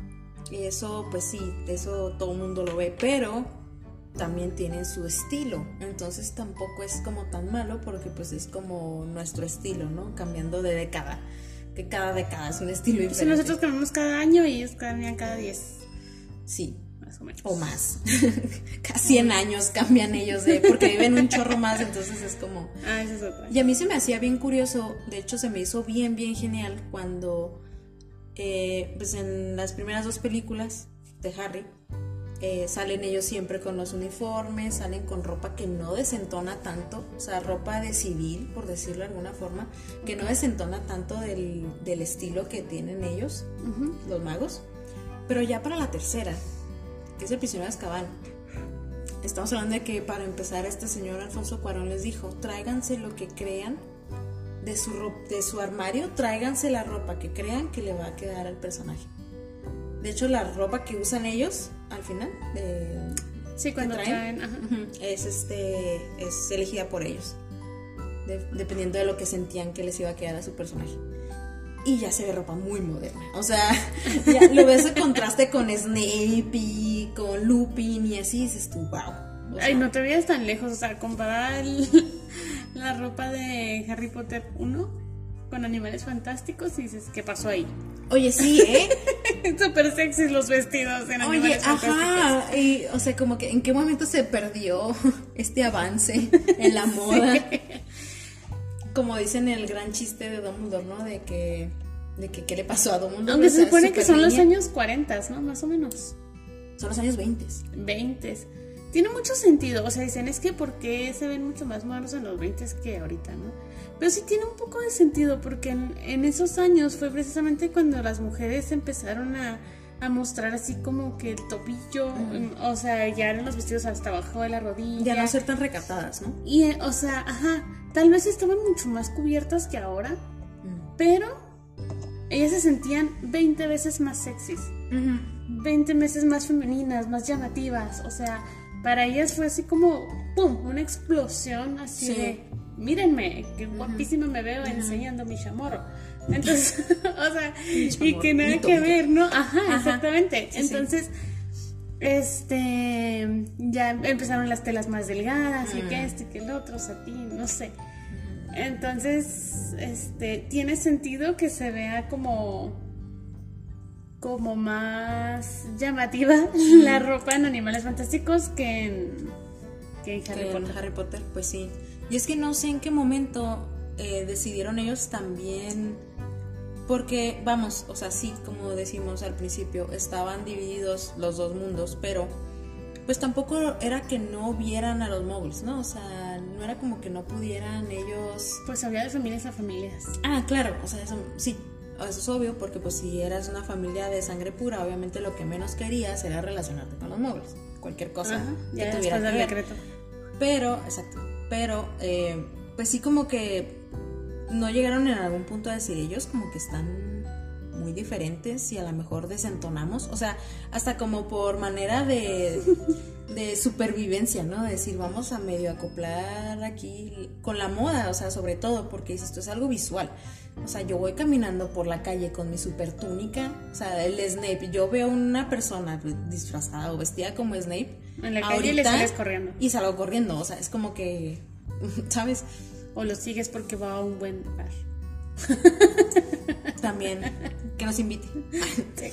Y eso, pues sí, eso todo el mundo lo ve, pero también tienen su estilo. Entonces tampoco es como tan malo porque pues es como nuestro estilo, ¿no? Cambiando de década. Que cada década es un estilo diferente. nosotros cambiamos cada año y ellos cambian cada 10, Sí, más o menos. o más. Cada 100 años cambian ellos de... Porque viven un chorro más, entonces es como... Ah, esa es otra. Y a mí se me hacía bien curioso, de hecho se me hizo bien, bien genial cuando, eh, pues en las primeras dos películas de Harry, eh, salen ellos siempre con los uniformes, salen con ropa que no desentona tanto, o sea, ropa de civil, por decirlo de alguna forma, que no desentona tanto del, del estilo que tienen ellos, los magos. Pero ya para la tercera, que es el prisionero de Azkaban, estamos hablando de que para empezar este señor Alfonso Cuarón les dijo, tráiganse lo que crean de su, de su armario, tráiganse la ropa que crean que le va a quedar al personaje. De hecho, la ropa que usan ellos al final, de, sí, cuando traen, es, este, es elegida por ellos, dependiendo de lo que sentían que les iba a quedar a su personaje. Y ya se ve ropa muy moderna. O sea, ya lo ves de contraste con Snape y con Lupin y así, dices tú, wow. Ay, no te veas tan lejos, o sea, comparar la ropa de Harry Potter 1 con animales fantásticos y dices, ¿qué pasó ahí? Oye, sí, ¿eh? Súper sexy los vestidos en Oye, ajá, y, o sea, como que en qué momento se perdió este avance en la moda. Como dicen el gran chiste de Dumbledore, ¿no? De que, de que qué le pasó a Dumbledore. Aunque se supone que son los años 40, ¿no? Más o menos. Son los años 20. 20. Tiene mucho sentido, o sea, dicen, es que ¿por qué se ven mucho más modernos en los 20 que ahorita, ¿no? Pero sí tiene un poco de sentido porque en, esos años fue precisamente cuando las mujeres empezaron a, mostrar así como que el tobillo, o sea, ya eran los vestidos hasta abajo de la rodilla. Ya no ser tan recatadas, ¿no? Y, eh, o sea, ajá, tal vez estaban mucho más cubiertas que ahora, pero ellas se sentían 20 veces más sexys, 20 veces más femeninas, más llamativas, o sea, para ellas fue así como, ¡pum!, una explosión así de mírenme, qué guapísima me veo enseñando mi chamorro. Entonces, o sea, y que nada que ver, ¿no? Ajá, exactamente. Entonces, este, ya empezaron las telas más delgadas y que este, que el otro, satín, no sé. Entonces, este, tiene sentido que se vea como como más llamativa la ropa en Animales Fantásticos que en, que en Harry Potter. Harry Potter, pues sí. Y es que no sé en qué momento eh, decidieron ellos también, porque vamos, o sea, sí, como decimos al principio, estaban divididos los dos mundos, pero pues tampoco era que no vieran a los móviles, ¿no? O sea, no era como que no pudieran ellos... Pues había de familias a familias. Ah, claro, o sea, eso sí, eso es obvio, porque pues si eras una familia de sangre pura, obviamente lo que menos querías era relacionarte con los móviles, cualquier cosa que tuviera que ver. decreto. Pero, exacto, pero eh, pues sí como que no llegaron en algún punto a decir ellos como que están muy diferentes y a lo mejor desentonamos, o sea, hasta como por manera de, de supervivencia, ¿no? De decir, vamos a medio acoplar aquí con la moda, o sea, sobre todo, porque esto es algo visual. O sea, yo voy caminando por la calle con mi super túnica, o sea, el Snape, yo veo una persona disfrazada o vestida como Snape en la calle le sales corriendo. Y salgo corriendo, o sea, es como que, ¿sabes? O lo sigues porque va a un buen bar. También, que nos invite.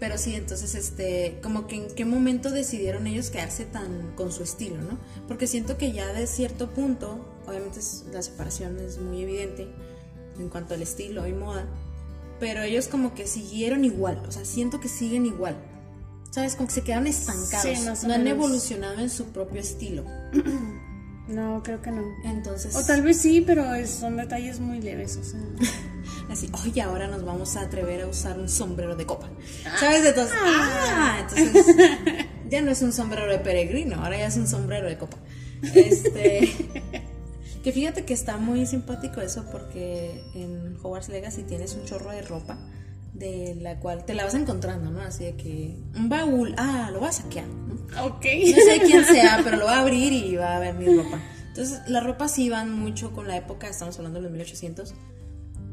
Pero sí, entonces, este, como que en qué momento decidieron ellos quedarse tan con su estilo, ¿no? Porque siento que ya de cierto punto, obviamente la separación es muy evidente en cuanto al estilo y moda, pero ellos como que siguieron igual, o sea, siento que siguen igual. ¿Sabes? Como que se quedan estancados. no han evolucionado en su propio estilo. No, creo que no. Entonces. O tal vez sí, pero son detalles muy leves, o sea. Así, oye, ahora nos vamos a atrever a usar un sombrero de copa. Ah. ¿Sabes? Entonces, ah, entonces ya no es un sombrero de peregrino, ahora ya es un sombrero de copa. Este. Que fíjate que está muy simpático eso porque en Hogwarts Legacy tienes un chorro de ropa de la cual te la vas encontrando, ¿no? Así de que un baúl, ah, lo vas a saquear, ¿no? Ok. No sé quién sea, pero lo va a abrir y va a ver mi ropa. Entonces, las ropas sí van mucho con la época, estamos hablando de los 1800,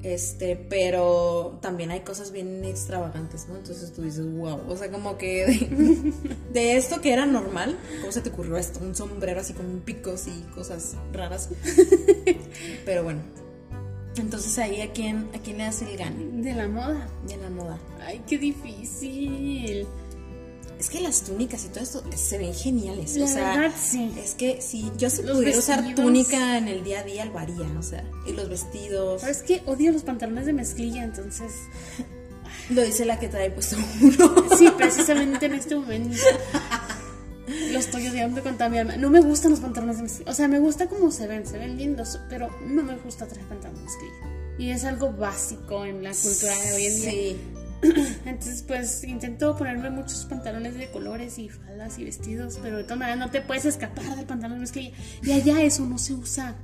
este, pero también hay cosas bien extravagantes, ¿no? Entonces tú dices, wow, o sea, como que de, de esto que era normal, ¿cómo se te ocurrió esto? Un sombrero así con picos y cosas raras. Pero bueno, entonces ahí a quién, a quién le hace el gane. De la moda. De la moda. Ay, qué difícil. Es que las túnicas y todo esto se ven geniales. La o sea, verdad, sí. Es que si yo se pudiera usar túnica en el día a día, lo haría. O sea, y los vestidos. es que odio los pantalones de mezclilla, entonces. Lo dice la que trae puesto uno. Sí, precisamente en este momento. Lo estoy odiando con toda mi alma. No me gustan los pantalones de mezclilla. O sea, me gusta cómo se ven, se ven lindos, pero no me gusta traer pantalones de mezclilla. Y es algo básico en la cultura de hoy en día. Sí. Entonces, pues intento ponerme muchos pantalones de colores y faldas y vestidos, pero de todas maneras no te puedes escapar del pantalón. Es que ya, ya eso no se usa.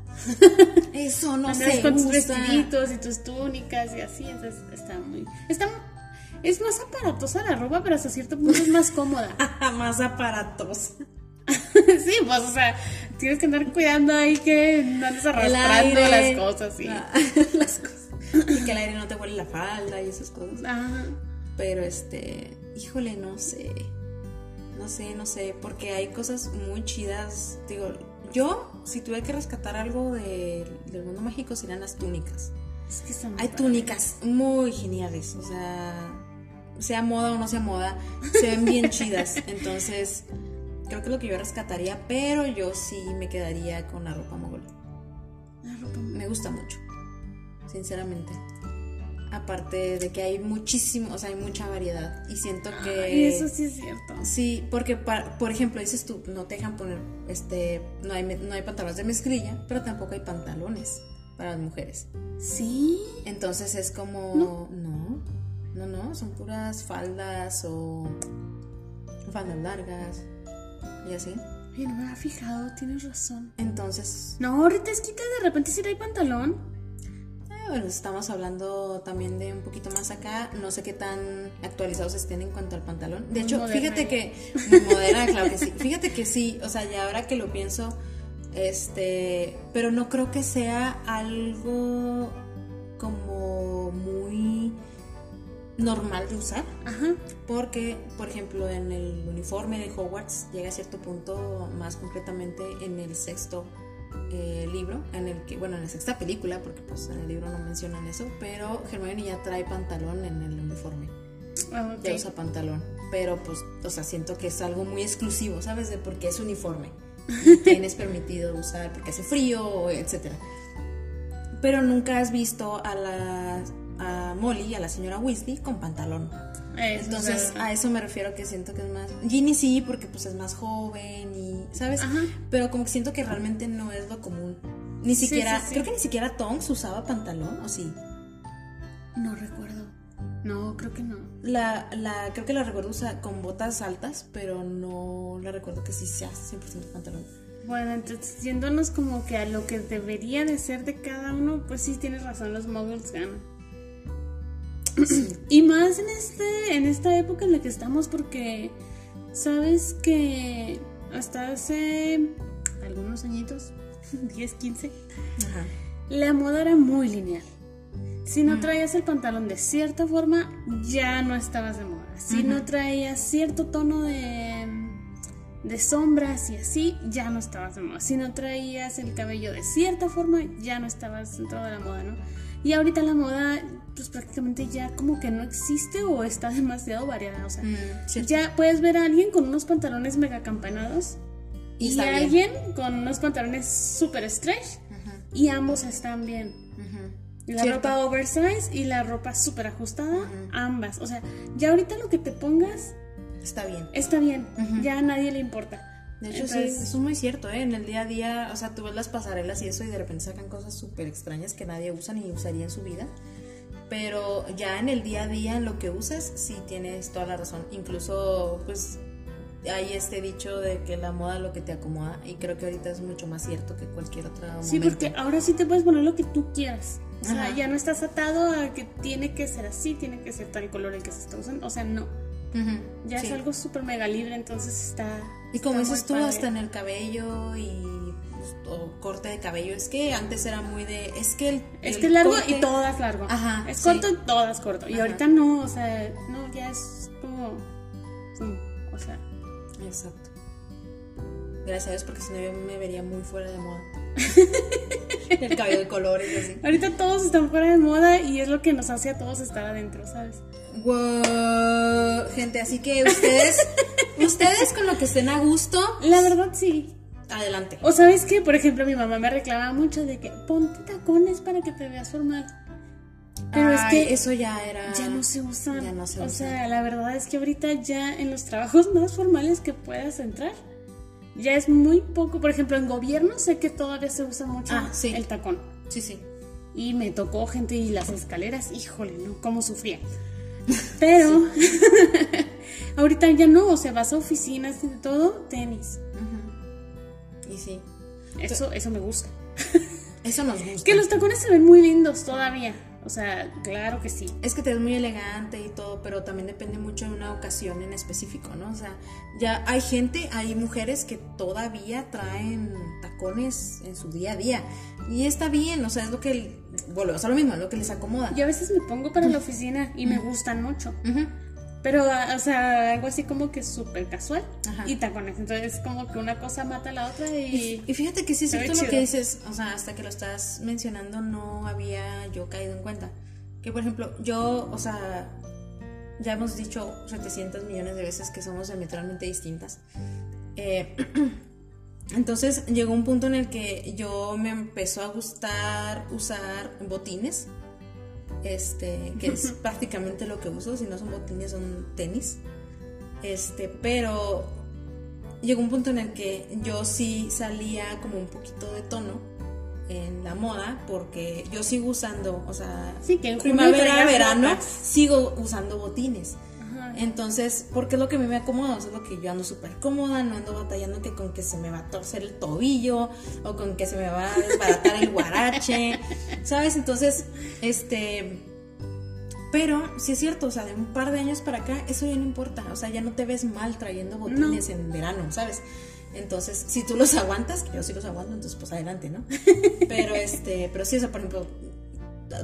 Eso no se con tus usa. vestiditos y tus túnicas y así. Entonces, está muy. Está, es más aparatosa la ropa, pero hasta cierto punto es más cómoda. Más aparatos. sí, pues, o sea, tienes que andar cuidando ahí que no andes arrastrando las cosas. Sí. Ah, las cosas. Y que el aire no te huele la falda y esas cosas. Ajá. Pero este, híjole, no sé. No sé, no sé, porque hay cosas muy chidas. Digo, yo, si tuve que rescatar algo de- del mundo mágico, serían las túnicas. Es que muy Hay túnicas muy geniales, o sea, sea moda o no sea moda, se ven bien chidas. Entonces, creo que es lo que yo rescataría, pero yo sí me quedaría con la ropa mogol. La ropa Me gusta mucho, sinceramente. Aparte de que hay muchísimo, o sea, hay mucha variedad. Y siento que. Ay, eso sí es cierto. Sí, porque pa- por ejemplo, dices tú, no te dejan poner, este, no hay, no hay pantalones de mezclilla, pero tampoco hay pantalones para las mujeres. Sí. Entonces es como, no, no, no, son puras faldas o faldas largas y así. Oye, no me había fijado, tienes razón. Entonces, No, ahorita es quita de repente si hay pantalón. Bueno, estamos hablando también de un poquito más acá. No sé qué tan actualizados estén en cuanto al pantalón. De hecho, moderna. fíjate que, muy moderna, claro que sí. Fíjate que sí, o sea, ya ahora que lo pienso, este, pero no creo que sea algo como muy normal de usar. Ajá. Porque, por ejemplo, en el uniforme de Hogwarts llega a cierto punto, más concretamente en el sexto eh, libro, en el que, bueno, en la sexta película, porque pues en el libro no mencionan eso, pero Hermione ya trae pantalón en el uniforme, Ah, ok. ya usa pantalón, pero pues, o sea, siento que es algo muy exclusivo, ¿sabes? De porque es uniforme, tienes permitido usar porque hace frío, etcétera. Pero nunca has visto a la a Molly, a la señora Weasley, con pantalón. Eso, Entonces, a eso me refiero que siento que es más. Ginny sí, porque pues es más joven y. ¿Sabes? Ajá. Pero como que siento que realmente no es lo común. Ni Sí, siquiera. sí, sí. Creo que ni siquiera Tonks usaba pantalón, ¿o sí? no recuerdo. No, creo que no. La, la, creo que la recuerdo usa con botas altas, pero no la recuerdo que sí sea 100% pantalón. Bueno, entonces yéndonos como que a lo que debería de ser de cada uno, pues sí tienes razón, los muggles ganan. Y más en este, en esta época en la que estamos, porque sabes que hasta hace algunos añitos, 10, 15, Ajá. la moda era muy lineal. Si no traías el pantalón de cierta forma, ya no estabas de moda. Si no traías cierto tono de, de sombras y así, ya no estabas de moda. Si no traías el cabello de cierta forma, ya no estabas dentro de la moda, ¿no? Y ahorita la moda, pues prácticamente ya como que no existe o está demasiado variada. O sea, Mm, ya puedes ver a alguien con unos pantalones mega campanados Y a alguien con unos pantalones super stretch y ambos están bien. La Cierto. ropa oversize y la ropa súper ajustada, ambas. O sea, ya ahorita lo que te pongas Está bien. está bien, ya a nadie le importa. De hecho, Entonces- sí, eso es muy cierto, ¿eh? En el día a día, o sea, tú ves las pasarelas y eso y de repente sacan cosas súper extrañas que nadie usa ni usaría en su vida. Pero ya en el día a día, en lo que uses, sí tienes toda la razón. Incluso, pues, hay este dicho de que la moda es lo que te acomoda y creo que ahorita es mucho más cierto que cualquier otro Sí, momento. porque ahora sí te puedes poner lo que tú quieras. O sea, Ajá. ya no estás atado a que tiene que ser así, tiene que ser tal color el que se está usando. O sea, no. Ya sí. es algo súper mega libre, entonces está. Y como dices tú, padre. hasta en el cabello y o corte de cabello. Es que antes era muy de. Es que el. Es el que es largo corte- y todas largo. Ajá, Es sí. corto y todas corto. Y Ajá. ahorita no, o sea, no, ya es como. pum, O sea. Exacto. Gracias a Dios, porque si no yo me vería muy fuera de moda. el cabello de colores y así. Ahorita todos están fuera de moda y es lo que nos hace a todos estar adentro, ¿sabes? Wow, gente, así que ustedes, ustedes con lo que estén a gusto, La verdad sí. Adelante. O sabes que, por ejemplo, mi mamá me reclamaba mucho de que ponte tacones para que te veas formal. Pero es que eso ya era. ya no se usan. Ya no se o usan. sea, la verdad es que ahorita ya en los trabajos más formales que puedas entrar, ya es muy poco. Por ejemplo, en gobierno sé que todavía se usa mucho Ah, sí. el tacón. Sí, sí. Y me tocó gente y las escaleras, híjole, ¿no? Cómo sufría. Pero ahorita ya no, o sea, vas a oficinas y de todo, tenis. Y sí. Eso, eso me gusta. Eso nos gusta. Que los tacones se ven muy lindos todavía. O sea, claro que sí. Es que te ves muy elegante y todo, pero también depende mucho de una ocasión en específico, ¿no? O sea, ya hay gente, hay mujeres que todavía traen tacones en su día a día. Y está bien, o sea, es lo que, bueno, es lo mismo, es lo que les acomoda. Yo a veces me pongo para la oficina y me gustan mucho. Ujú. Pero, o sea, algo así como que súper casual Ajá. y tacones. Entonces, como que una cosa mata a la otra y. Y fíjate que sí es cierto lo que dices, o sea, hasta que lo estás mencionando no había yo caído en cuenta. Que por ejemplo, yo, o sea, ya hemos dicho 700 millones de veces que somos diametralmente distintas. Eh, entonces llegó un punto en el que yo me empezó a gustar usar botines, este, que es prácticamente lo que uso, si no son botines son tenis. Este, pero llegó un punto en el que yo sí salía como un poquito de tono en la moda porque yo sigo usando, o sea, Sí, que primavera, verano, sigo usando botines. Entonces, porque es lo que a mí me acomoda, o sea, es lo que yo ando súper cómoda, no ando batallando que con que se me va a torcer el tobillo o con que se me va a desbaratar el guarache, ¿sabes? Entonces, este, pero sí es cierto, o sea, de un par de años para acá, eso ya no importa, o sea, ya no te ves mal trayendo botines en verano, ¿sabes? Entonces, si tú los aguantas, que yo sí los aguanto, entonces pues adelante, ¿no? Pero este, pero sí, o sea, por ejemplo,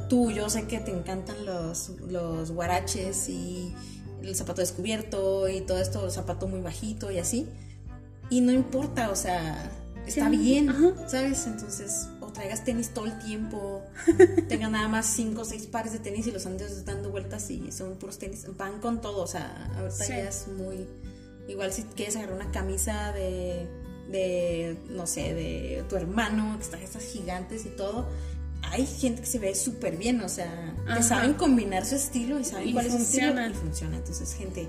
tú, yo sé que te encantan los, los guaraches y el zapato descubierto y todo esto, el zapato muy bajito y así. Y no importa, o sea, está Sí, bien, ajá. ¿sabes? Entonces, o traigas tenis todo el tiempo, tengan nada más cinco o seis pares de tenis y los andes dando vueltas y son puros tenis, van con todo, o sea, ahorita Sí. ya es muy... Igual si quieres agarrar una camisa de, de, no sé, de tu hermano, que estas gigantes y todo, hay gente que se ve súper bien, o sea, que Ajá. saben combinar su estilo y saben Y cuál es su funciona. estilo y funciona. Entonces, gente,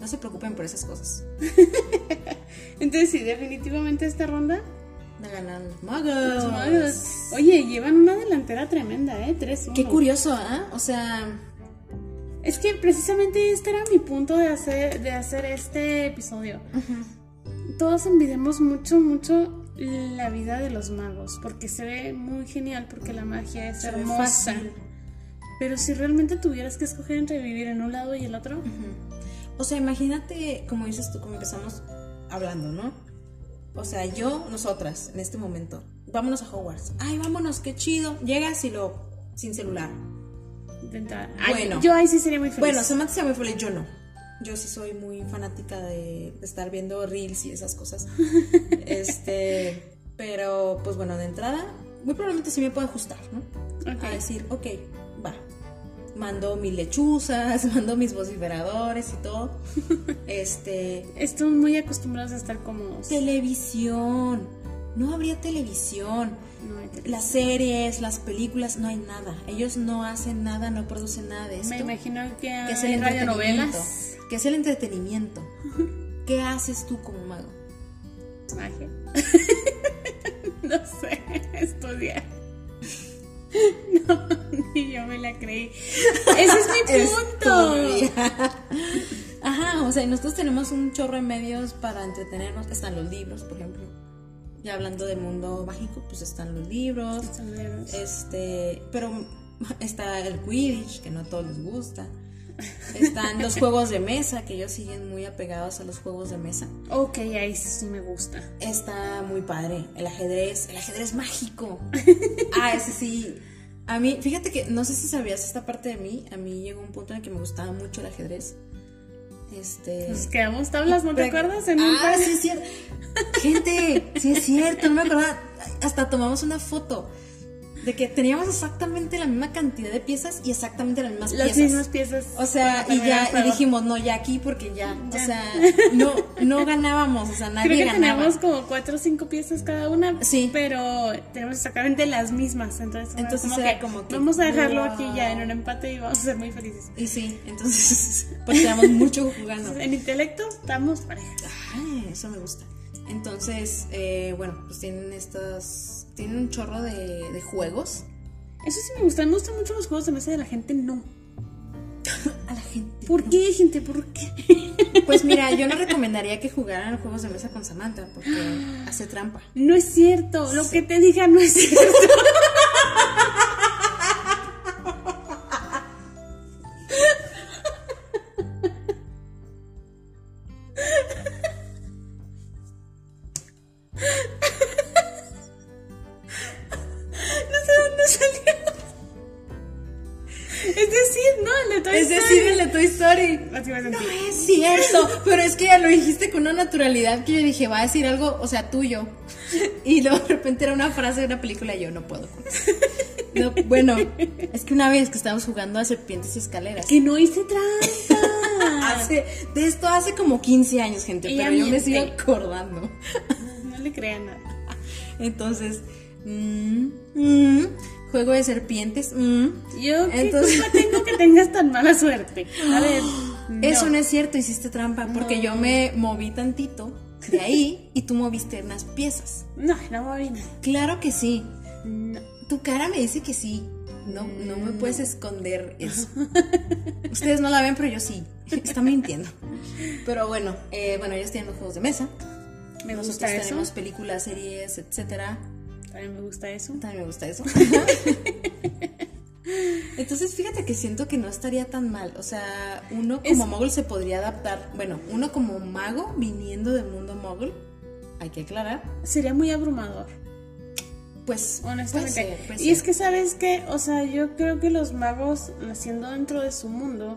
no se preocupen por esas cosas. Entonces, sí, definitivamente esta ronda. Me ganan los magos. Los magos. Oye, llevan una delantera tremenda, ¿eh? 3-1. Qué curioso, ¿ah? O sea, Es que precisamente este era mi punto de hacer, de hacer este episodio. Todos envidiamos mucho, mucho la vida de los magos, porque se ve muy genial, porque la magia es Se hermosa. Pero si realmente tuvieras que escoger entre vivir en un lado y el otro, o sea, imagínate, como dices tú, como empezamos hablando, ¿no? O sea, yo, nosotras, en este momento, vámonos a Hogwarts. Ay, vámonos, qué chido. Llegas y lo, sin celular. Ay, Bueno. yo ahí sí sería muy feliz. Bueno, Samantha se me fue, yo no. Yo sí soy muy fanática de estar viendo reels y esas cosas. este, pero pues bueno, de entrada, muy probablemente sí me puedo ajustar, ¿no? A decir, ok, va. Mando mis lechuzas, mando mis vociferadores y todo. Este, Estamos muy acostumbrados a estar cómodos. televisión. No habría televisión. No hay tele- Las series, las películas, no hay nada. Ellos no hacen nada, no producen nada de esto. Me imagino que, que es hay el entretenimiento. radionovelas. Que es el entretenimiento. ¿Qué haces tú como mago? Magia. no sé, estudiar. No, ni yo me la creí. Ese es mi punto. Ajá, o sea, nosotros tenemos un chorro de medios para entretenernos. Están los libros, por ejemplo. Ya hablando del mundo mágico, pues están los libros. Este, pero está el Quidditch, que no a todos les gusta. Están los juegos de mesa, que ellos siguen muy apegados a los juegos de mesa. Ok, ahí sí me gusta. Está muy padre. El ajedrez, el ajedrez mágico. Ah, ese sí. A mí, fíjate que no sé si sabías esta parte de mí. A mí llegó un punto en el que me gustaba mucho el ajedrez. Este. Nos quedamos tablas, ¿no te acuerdas? En un ah, par- sí es cierto. Gente, sí es cierto, no me acordaba. Hasta tomamos una foto de que teníamos exactamente la misma cantidad de piezas y exactamente las mismas Las piezas. mismas piezas. O sea, y ya y dijimos, no, ya aquí porque ya. O sea, no, no ganábamos, o sea, nadie Creo que ganaba. tenemos como cuatro o cinco piezas cada una. Sí. Pero tenemos exactamente las mismas. Entonces, Entonces como era que como que, vamos a dejarlo wow. aquí ya en un empate y vamos a ser muy felices. Y sí, entonces, pues teníamos mucho jugando. En intelecto estamos parejas. Ay, eso me gusta. Entonces, eh, bueno, pues tienen estas. Tienen un chorro de, de juegos. Eso sí me gusta. Me gustan mucho los juegos de mesa de la gente, no. a la gente. ¿Por qué, gente? ¿Por qué? Pues mira, yo no recomendaría que jugaran juegos de mesa con Samantha porque hace trampa. No es cierto. Lo que te diga no es cierto. que yo dije, va a decir algo, o sea, tuyo. Y luego de repente era una frase de una película y yo no puedo. con eso. No, bueno, es que una vez que estábamos jugando a serpientes y escaleras. Que no hice trampa. Hace, de esto hace como 15 años, gente, Ella pero yo me sigo acordando. No le crean nada. Entonces, mm, mm, juego de serpientes. mm. Yo, ¿qué Entonces- culpa tengo que tengas tan mala suerte? A ver. Eso no es cierto, hiciste trampa, porque No. yo me moví tantito de ahí y tú moviste unas piezas. No, no moví nada. Claro que sí. No. Tu cara me dice que sí. No, no me puedes esconder eso. Ustedes no la ven, pero yo sí. Está mintiendo. Pero bueno, eh, bueno, ellos tienen los juegos de mesa. Me Nosotros gusta eso. tenemos películas, series, etcétera. También me gusta eso. También me gusta eso. Entonces, fíjate que siento que no estaría tan mal. O sea, uno como Es- mogul se podría adaptar. Bueno, uno como mago viniendo del mundo mogul, hay que aclarar. Sería muy abrumador, Pues, honestamente. y es que, ¿sabes qué? O sea, yo creo que los magos, naciendo dentro de su mundo,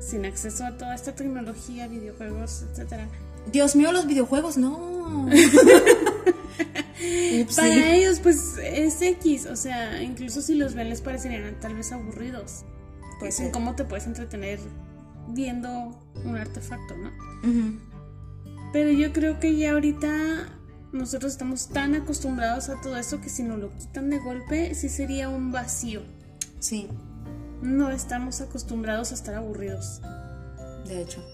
sin acceso a toda esta tecnología, videojuegos, etcétera, Dios mío, los videojuegos, no. Para ellos, pues es X. O sea, incluso si los ven, les parecerían tal vez aburridos. Pues en cómo te puedes entretener viendo un artefacto, ¿no? Pero yo creo que ya ahorita nosotros estamos tan acostumbrados a todo eso que si nos lo quitan de golpe, sí sería un vacío. Sí, No estamos acostumbrados a estar aburridos. de hecho.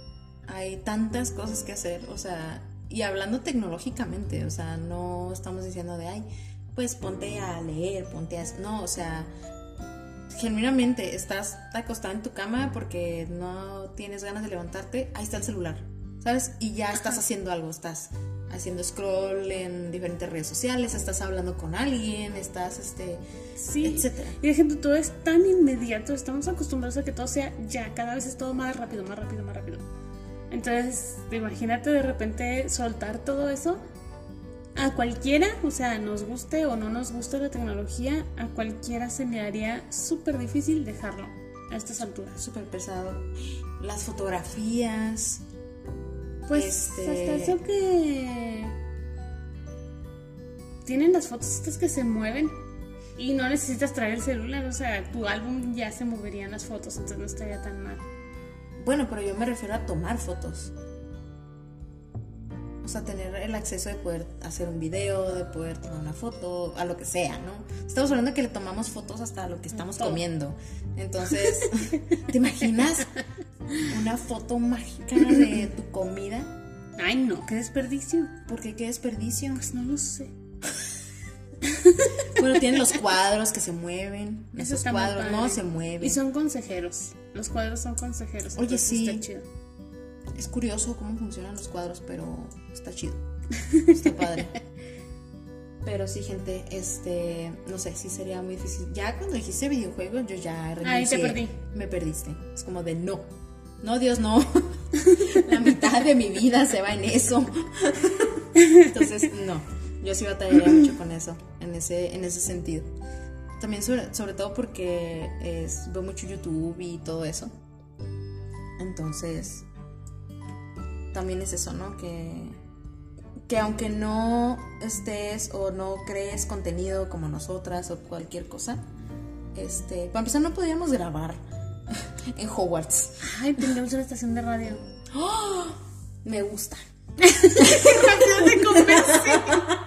Hay tantas cosas que hacer, o sea, y hablando tecnológicamente, o sea, no estamos diciendo de, ay, pues ponte a leer, ponte a... No, o sea, genuinamente estás acostada en tu cama porque no tienes ganas de levantarte, ahí está el celular, ¿sabes? Y ya estás haciendo algo, estás haciendo scroll en diferentes redes sociales, estás hablando con alguien, estás, este, Sí. etcétera. Y de ejemplo, todo es tan inmediato, estamos acostumbrados a que todo sea ya, cada vez es todo más rápido, más rápido, más rápido. Entonces, imagínate de repente soltar todo eso a cualquiera, o sea, nos guste o no nos guste la tecnología, a cualquiera se le haría súper difícil dejarlo a estas alturas. Súper pesado. Las fotografías. Pues Este- hasta eso que tienen las fotos estas que se mueven y no necesitas traer el celular, o sea, tu álbum ya se moverían las fotos, entonces no estaría tan mal. Bueno, pero yo me refiero a tomar fotos. O sea, tener el acceso de poder hacer un video, de poder tomar una foto, a lo que sea, ¿no? Estamos hablando que le tomamos fotos hasta lo que estamos Todo. comiendo. Entonces, ¿te imaginas una foto mágica de tu comida? Ay, no, qué desperdicio. Porque qué desperdicio. Pues no lo sé. Bueno, tienen los cuadros que se mueven. Eso Esos cuadros no se mueven. Y son consejeros. Los cuadros son consejeros. Oye, sí. Está chido. Es curioso cómo funcionan los cuadros, pero está chido. Está padre. Pero sí, gente, este, no sé, sí sería muy difícil. Ya cuando dijiste videojuegos, yo ya renuncié. Ahí te perdí. Me perdiste. Es como de no. No, Dios, no. La mitad de mi vida se va en eso. Entonces, no. Yo sí batallaría mucho con eso, en ese, en ese sentido. También sobre, sobre todo porque es- veo mucho YouTube y todo eso. Entonces, también es eso, ¿no? Que, que aunque no estés o no crees contenido como nosotras o cualquier cosa, este, para empezar no podríamos grabar en Hogwarts. Ay, tendremos una estación de radio. Me gusta.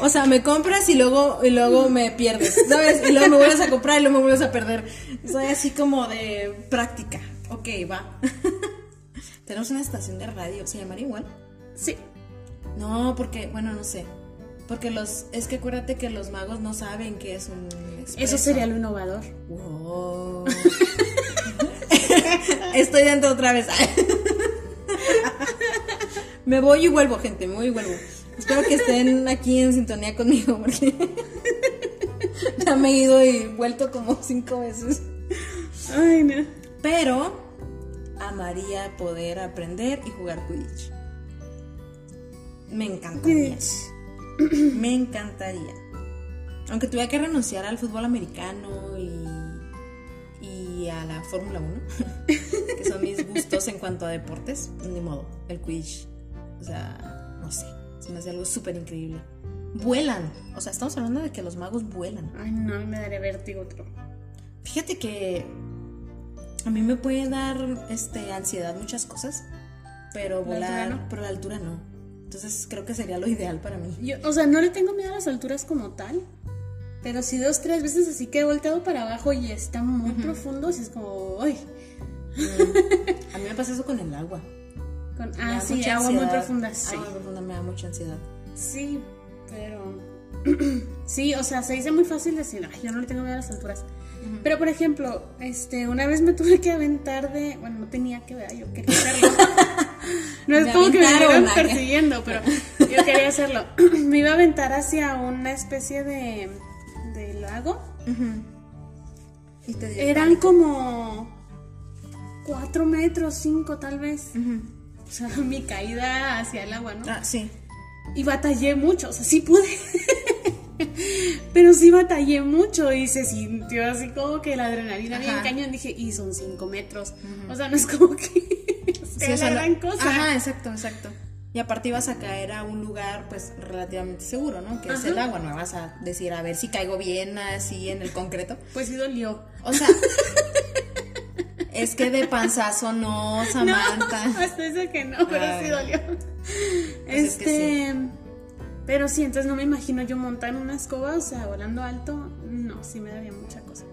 O sea, me compras y luego, y luego me pierdes, ¿sabes? Y luego me vuelves a comprar y luego me vuelves a perder. Soy así como de práctica. Ok, va. Tenemos una estación de radio, ¿se llamaría igual? Sí. No, porque, bueno, no sé. Porque los, es que acuérdate que los magos no saben qué es un expreso. Eso sería lo innovador. Wow. Estoy dentro otra vez. me voy y vuelvo, gente, me voy y vuelvo. Espero que estén aquí en sintonía conmigo porque ya me he ido y vuelto como cinco veces. Ay, no. Pero amaría poder aprender y jugar Quidditch. Me encantaría. Quidditch. Me encantaría. Aunque tuviera que renunciar al fútbol americano y, y a la Fórmula 1, que son mis gustos en cuanto a deportes, ni modo, el Quidditch. O sea, no sé, se me hace algo súper increíble. Vuelan, o sea, estamos hablando de que los magos vuelan. Ay, no, me daré vértigo otro. Fíjate que a mí me puede dar este, ansiedad muchas cosas, pero ¿La volar, altura no? pero la altura no. Entonces creo que sería lo ideal para mí. Yo, o sea, no le tengo miedo a las alturas como tal. Pero si dos, tres veces así que he volteado para abajo y está muy profundo, si es como, ay. A mí me pasa eso con el agua. Con, ah, sí, muy ansiedad. profunda, sí. Agua profunda me da mucha ansiedad. Sí, pero. sí, o sea, se dice muy fácil decir, ay, yo no le tengo miedo a las alturas. Pero, por ejemplo, este, una vez me tuve que aventar de. Bueno, no tenía que ver, yo quería hacerlo. no es Me como que me estuvieran persiguiendo, pero yo quería hacerlo. me iba a aventar hacia una especie de. de lago. Y te dio Eran como. cuatro metros, cinco tal vez. Ujú. O sea, mi caída hacia el agua, ¿no? Ah, sí. Y batallé mucho, o sea, sí pude. Pero sí batallé mucho y se sintió así como que la adrenalina bien cañón. Dije, y son cinco metros. O sea, no es como que sea Sí, o sea, la no- gran cosa. Ajá, exacto, exacto. Y aparte ibas a caer a un lugar pues relativamente seguro, ¿no? Que es el agua, no vas a decir a ver si caigo bien así en el concreto. Pues sí dolió. O sea, es que de panzazo no, Samantha. No, hasta eso que no, pero Ay. sí dolió. Pues es este. Pero sí, entonces no me imagino yo montar en una escoba, o sea, volando alto. No, sí me daría mucha cosa.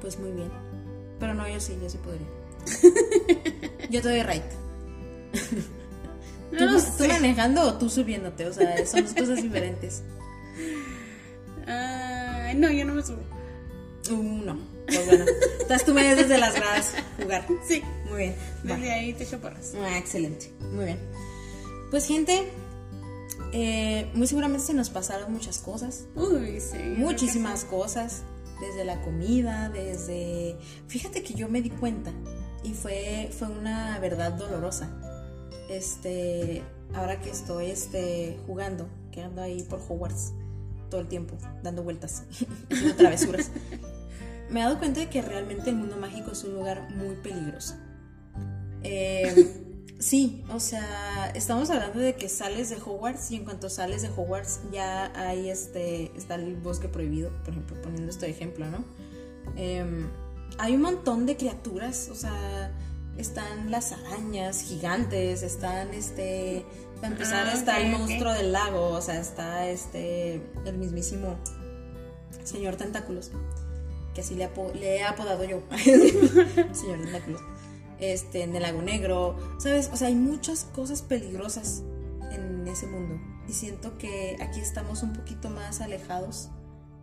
Pues muy bien. Pero no, yo sí, yo sí podría. Yo te doy right. No ¿Tú, lo tú manejando o tú subiéndote? O sea, son dos cosas diferentes. No, yo no me subo. Uh, no. Pues bueno. Entonces tú me ves desde las gradas jugar. Sí, Muy bien. va. desde ahí te echo porras. Ah, excelente. Muy bien. Pues gente, eh, muy seguramente se nos pasaron muchas cosas. Uy, sí. Muchísimas cosas. Desde la comida, desde... Fíjate que yo me di cuenta y fue, fue una verdad dolorosa. Este, ahora que estoy este, jugando, que ando ahí por Hogwarts todo el tiempo, dando vueltas, haciendo travesuras, me he dado cuenta de que realmente el mundo mágico es un lugar muy peligroso. Eh, sí, o sea, estamos hablando de que sales de Hogwarts y en cuanto sales de Hogwarts ya hay este, está el bosque prohibido, por ejemplo, poniendo este ejemplo, ¿no? Em, hay un montón de criaturas, o sea, están las arañas gigantes, están este, para empezar Ah, está el monstruo del lago, o sea, está este, el mismísimo señor tentáculos, que así le, apo- le he apodado yo, señor tentáculos, este, en el lago negro, ¿sabes? O sea, hay muchas cosas peligrosas en ese mundo y siento que aquí estamos un poquito más alejados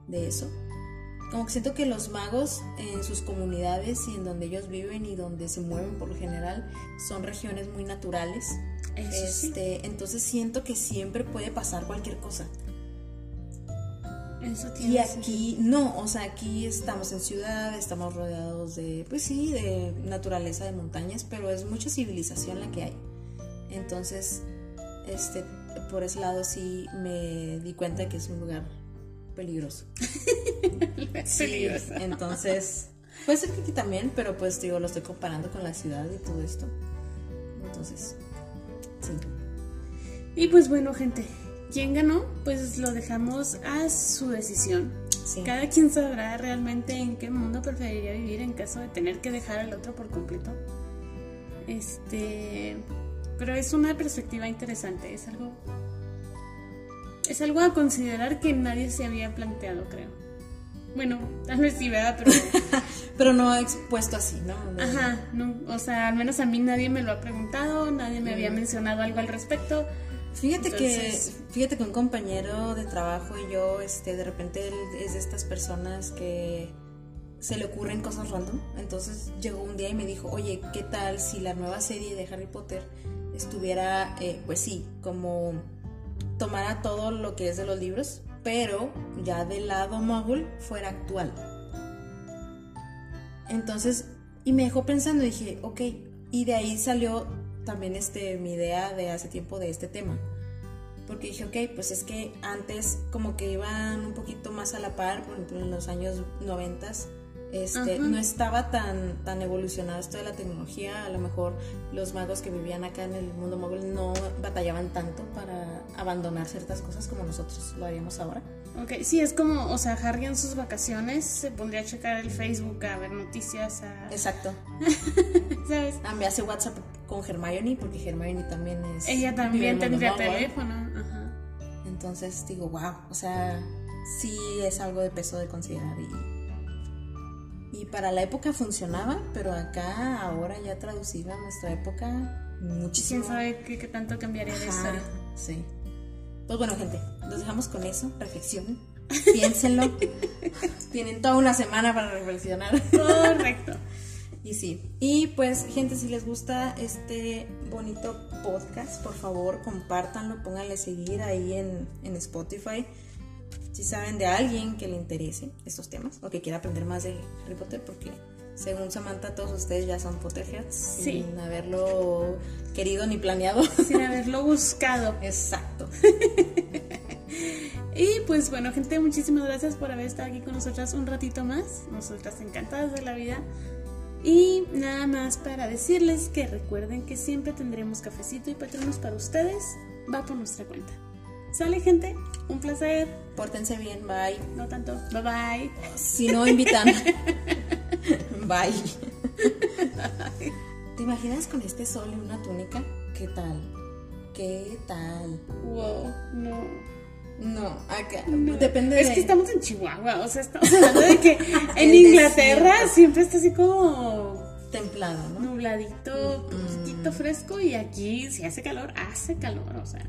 de eso. Como que siento que los magos en sus comunidades y en donde ellos viven y donde se mueven por lo general son regiones muy naturales. Eso sí. Este, entonces siento que siempre puede pasar cualquier cosa. Eso tiene Y sentido. aquí no, o sea, aquí estamos en ciudad, estamos rodeados de, pues sí, de naturaleza, de montañas, pero es mucha civilización la que hay. Entonces, este, por ese lado sí me di cuenta que es un lugar peligroso. Sí, peligroso. entonces, puede ser que aquí también, pero pues digo, lo estoy comparando con la ciudad y todo esto. Entonces, sí. Y pues bueno, gente, ¿quién ganó? Pues lo dejamos a su decisión. Sí. Cada quien sabrá realmente en qué mundo preferiría vivir en caso de tener que dejar al otro por completo. Este, pero es una perspectiva interesante, es algo es algo a considerar que nadie se había planteado, creo. Bueno, tal vez sí, ¿verdad? Pero Pero no expuesto así, ¿no? De- ajá, no, o sea, al menos a mí nadie me lo ha preguntado, nadie me había mencionado algo al respecto. Fíjate Entonces- que fíjate que un compañero de trabajo y yo este de repente él es de estas personas que se le ocurren cosas random. Entonces llegó un día y me dijo, oye, ¿qué tal si la nueva serie de Harry Potter estuviera, eh, pues sí, como tomara todo lo que es de los libros, pero ya del lado mogul fuera actual. Entonces, y me dejó pensando, dije, ok, y de ahí salió también este, mi idea de hace tiempo de este tema. Porque dije, ok, pues es que antes como que iban un poquito más a la par, por ejemplo, en los años noventas, este, no estaba tan, tan evolucionado esto de la tecnología. A lo mejor los magos que vivían acá en el mundo móvil no batallaban tanto para abandonar ciertas cosas como nosotros lo haríamos ahora. Ok, sí, es como, o sea, Harry en sus vacaciones se pondría a checar el Facebook, a ver noticias, a... Exacto. ¿Sabes? Ah, me hace WhatsApp con Hermione porque Hermione también es... Ella también tendría teléfono. Ajá. Entonces digo, wow, o sea, sí es algo de peso de considerar y y para la época funcionaba, pero acá, ahora ya traducida a nuestra época, muchísimo. ¿Quién sabe qué, tanto cambiaría de historia? Sí. Pues bueno, gente, nos dejamos con eso. Reflexionen, piénsenlo. Tienen toda una semana para reflexionar. Correcto. Y sí. Y pues, gente, si les gusta este bonito podcast, por favor, compártanlo, pónganle seguir ahí en, en Spotify si saben de alguien que le interese estos temas o que quiera aprender más de Harry Potter, porque según Samantha, todos ustedes ya son Potterheads sin haberlo querido ni planeado. Sin haberlo buscado. Exacto. y pues bueno, gente, muchísimas gracias por haber estado aquí con nosotras un ratito más. Nosotras encantadas de la vida. Y nada más para decirles que recuerden que siempre tendremos cafecito y patronos para ustedes. Va por nuestra cuenta. Sale gente, un placer. Pórtense bien, bye. No tanto, bye bye. Si no invitan, bye. ¿Te imaginas con este sol y una túnica? ¿Qué tal? ¿Qué tal? Wow, no. No, acá depende Es que estamos en Chihuahua, o sea, estamos hablando de que en Inglaterra siempre está así como templado, ¿no? Nubladito, poquito fresco y aquí si hace calor, hace calor, o sea.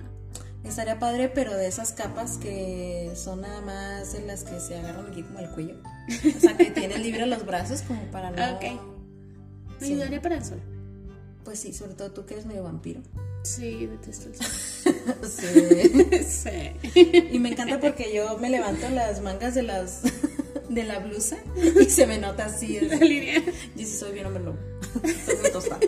Estaría padre, pero de esas capas que son nada más de las que se agarran aquí como el cuello. O sea, que tienen libre los brazos como para no... Ok. Me ayudaría para el sol. Pues sí, sobre todo tú que eres medio vampiro. Sí, detesto el sol. sí. sí. Y me encanta porque yo me levanto las mangas de las de la blusa y se me nota así. La línea. Y si soy bien hombre lobo. Estoy muy tostada.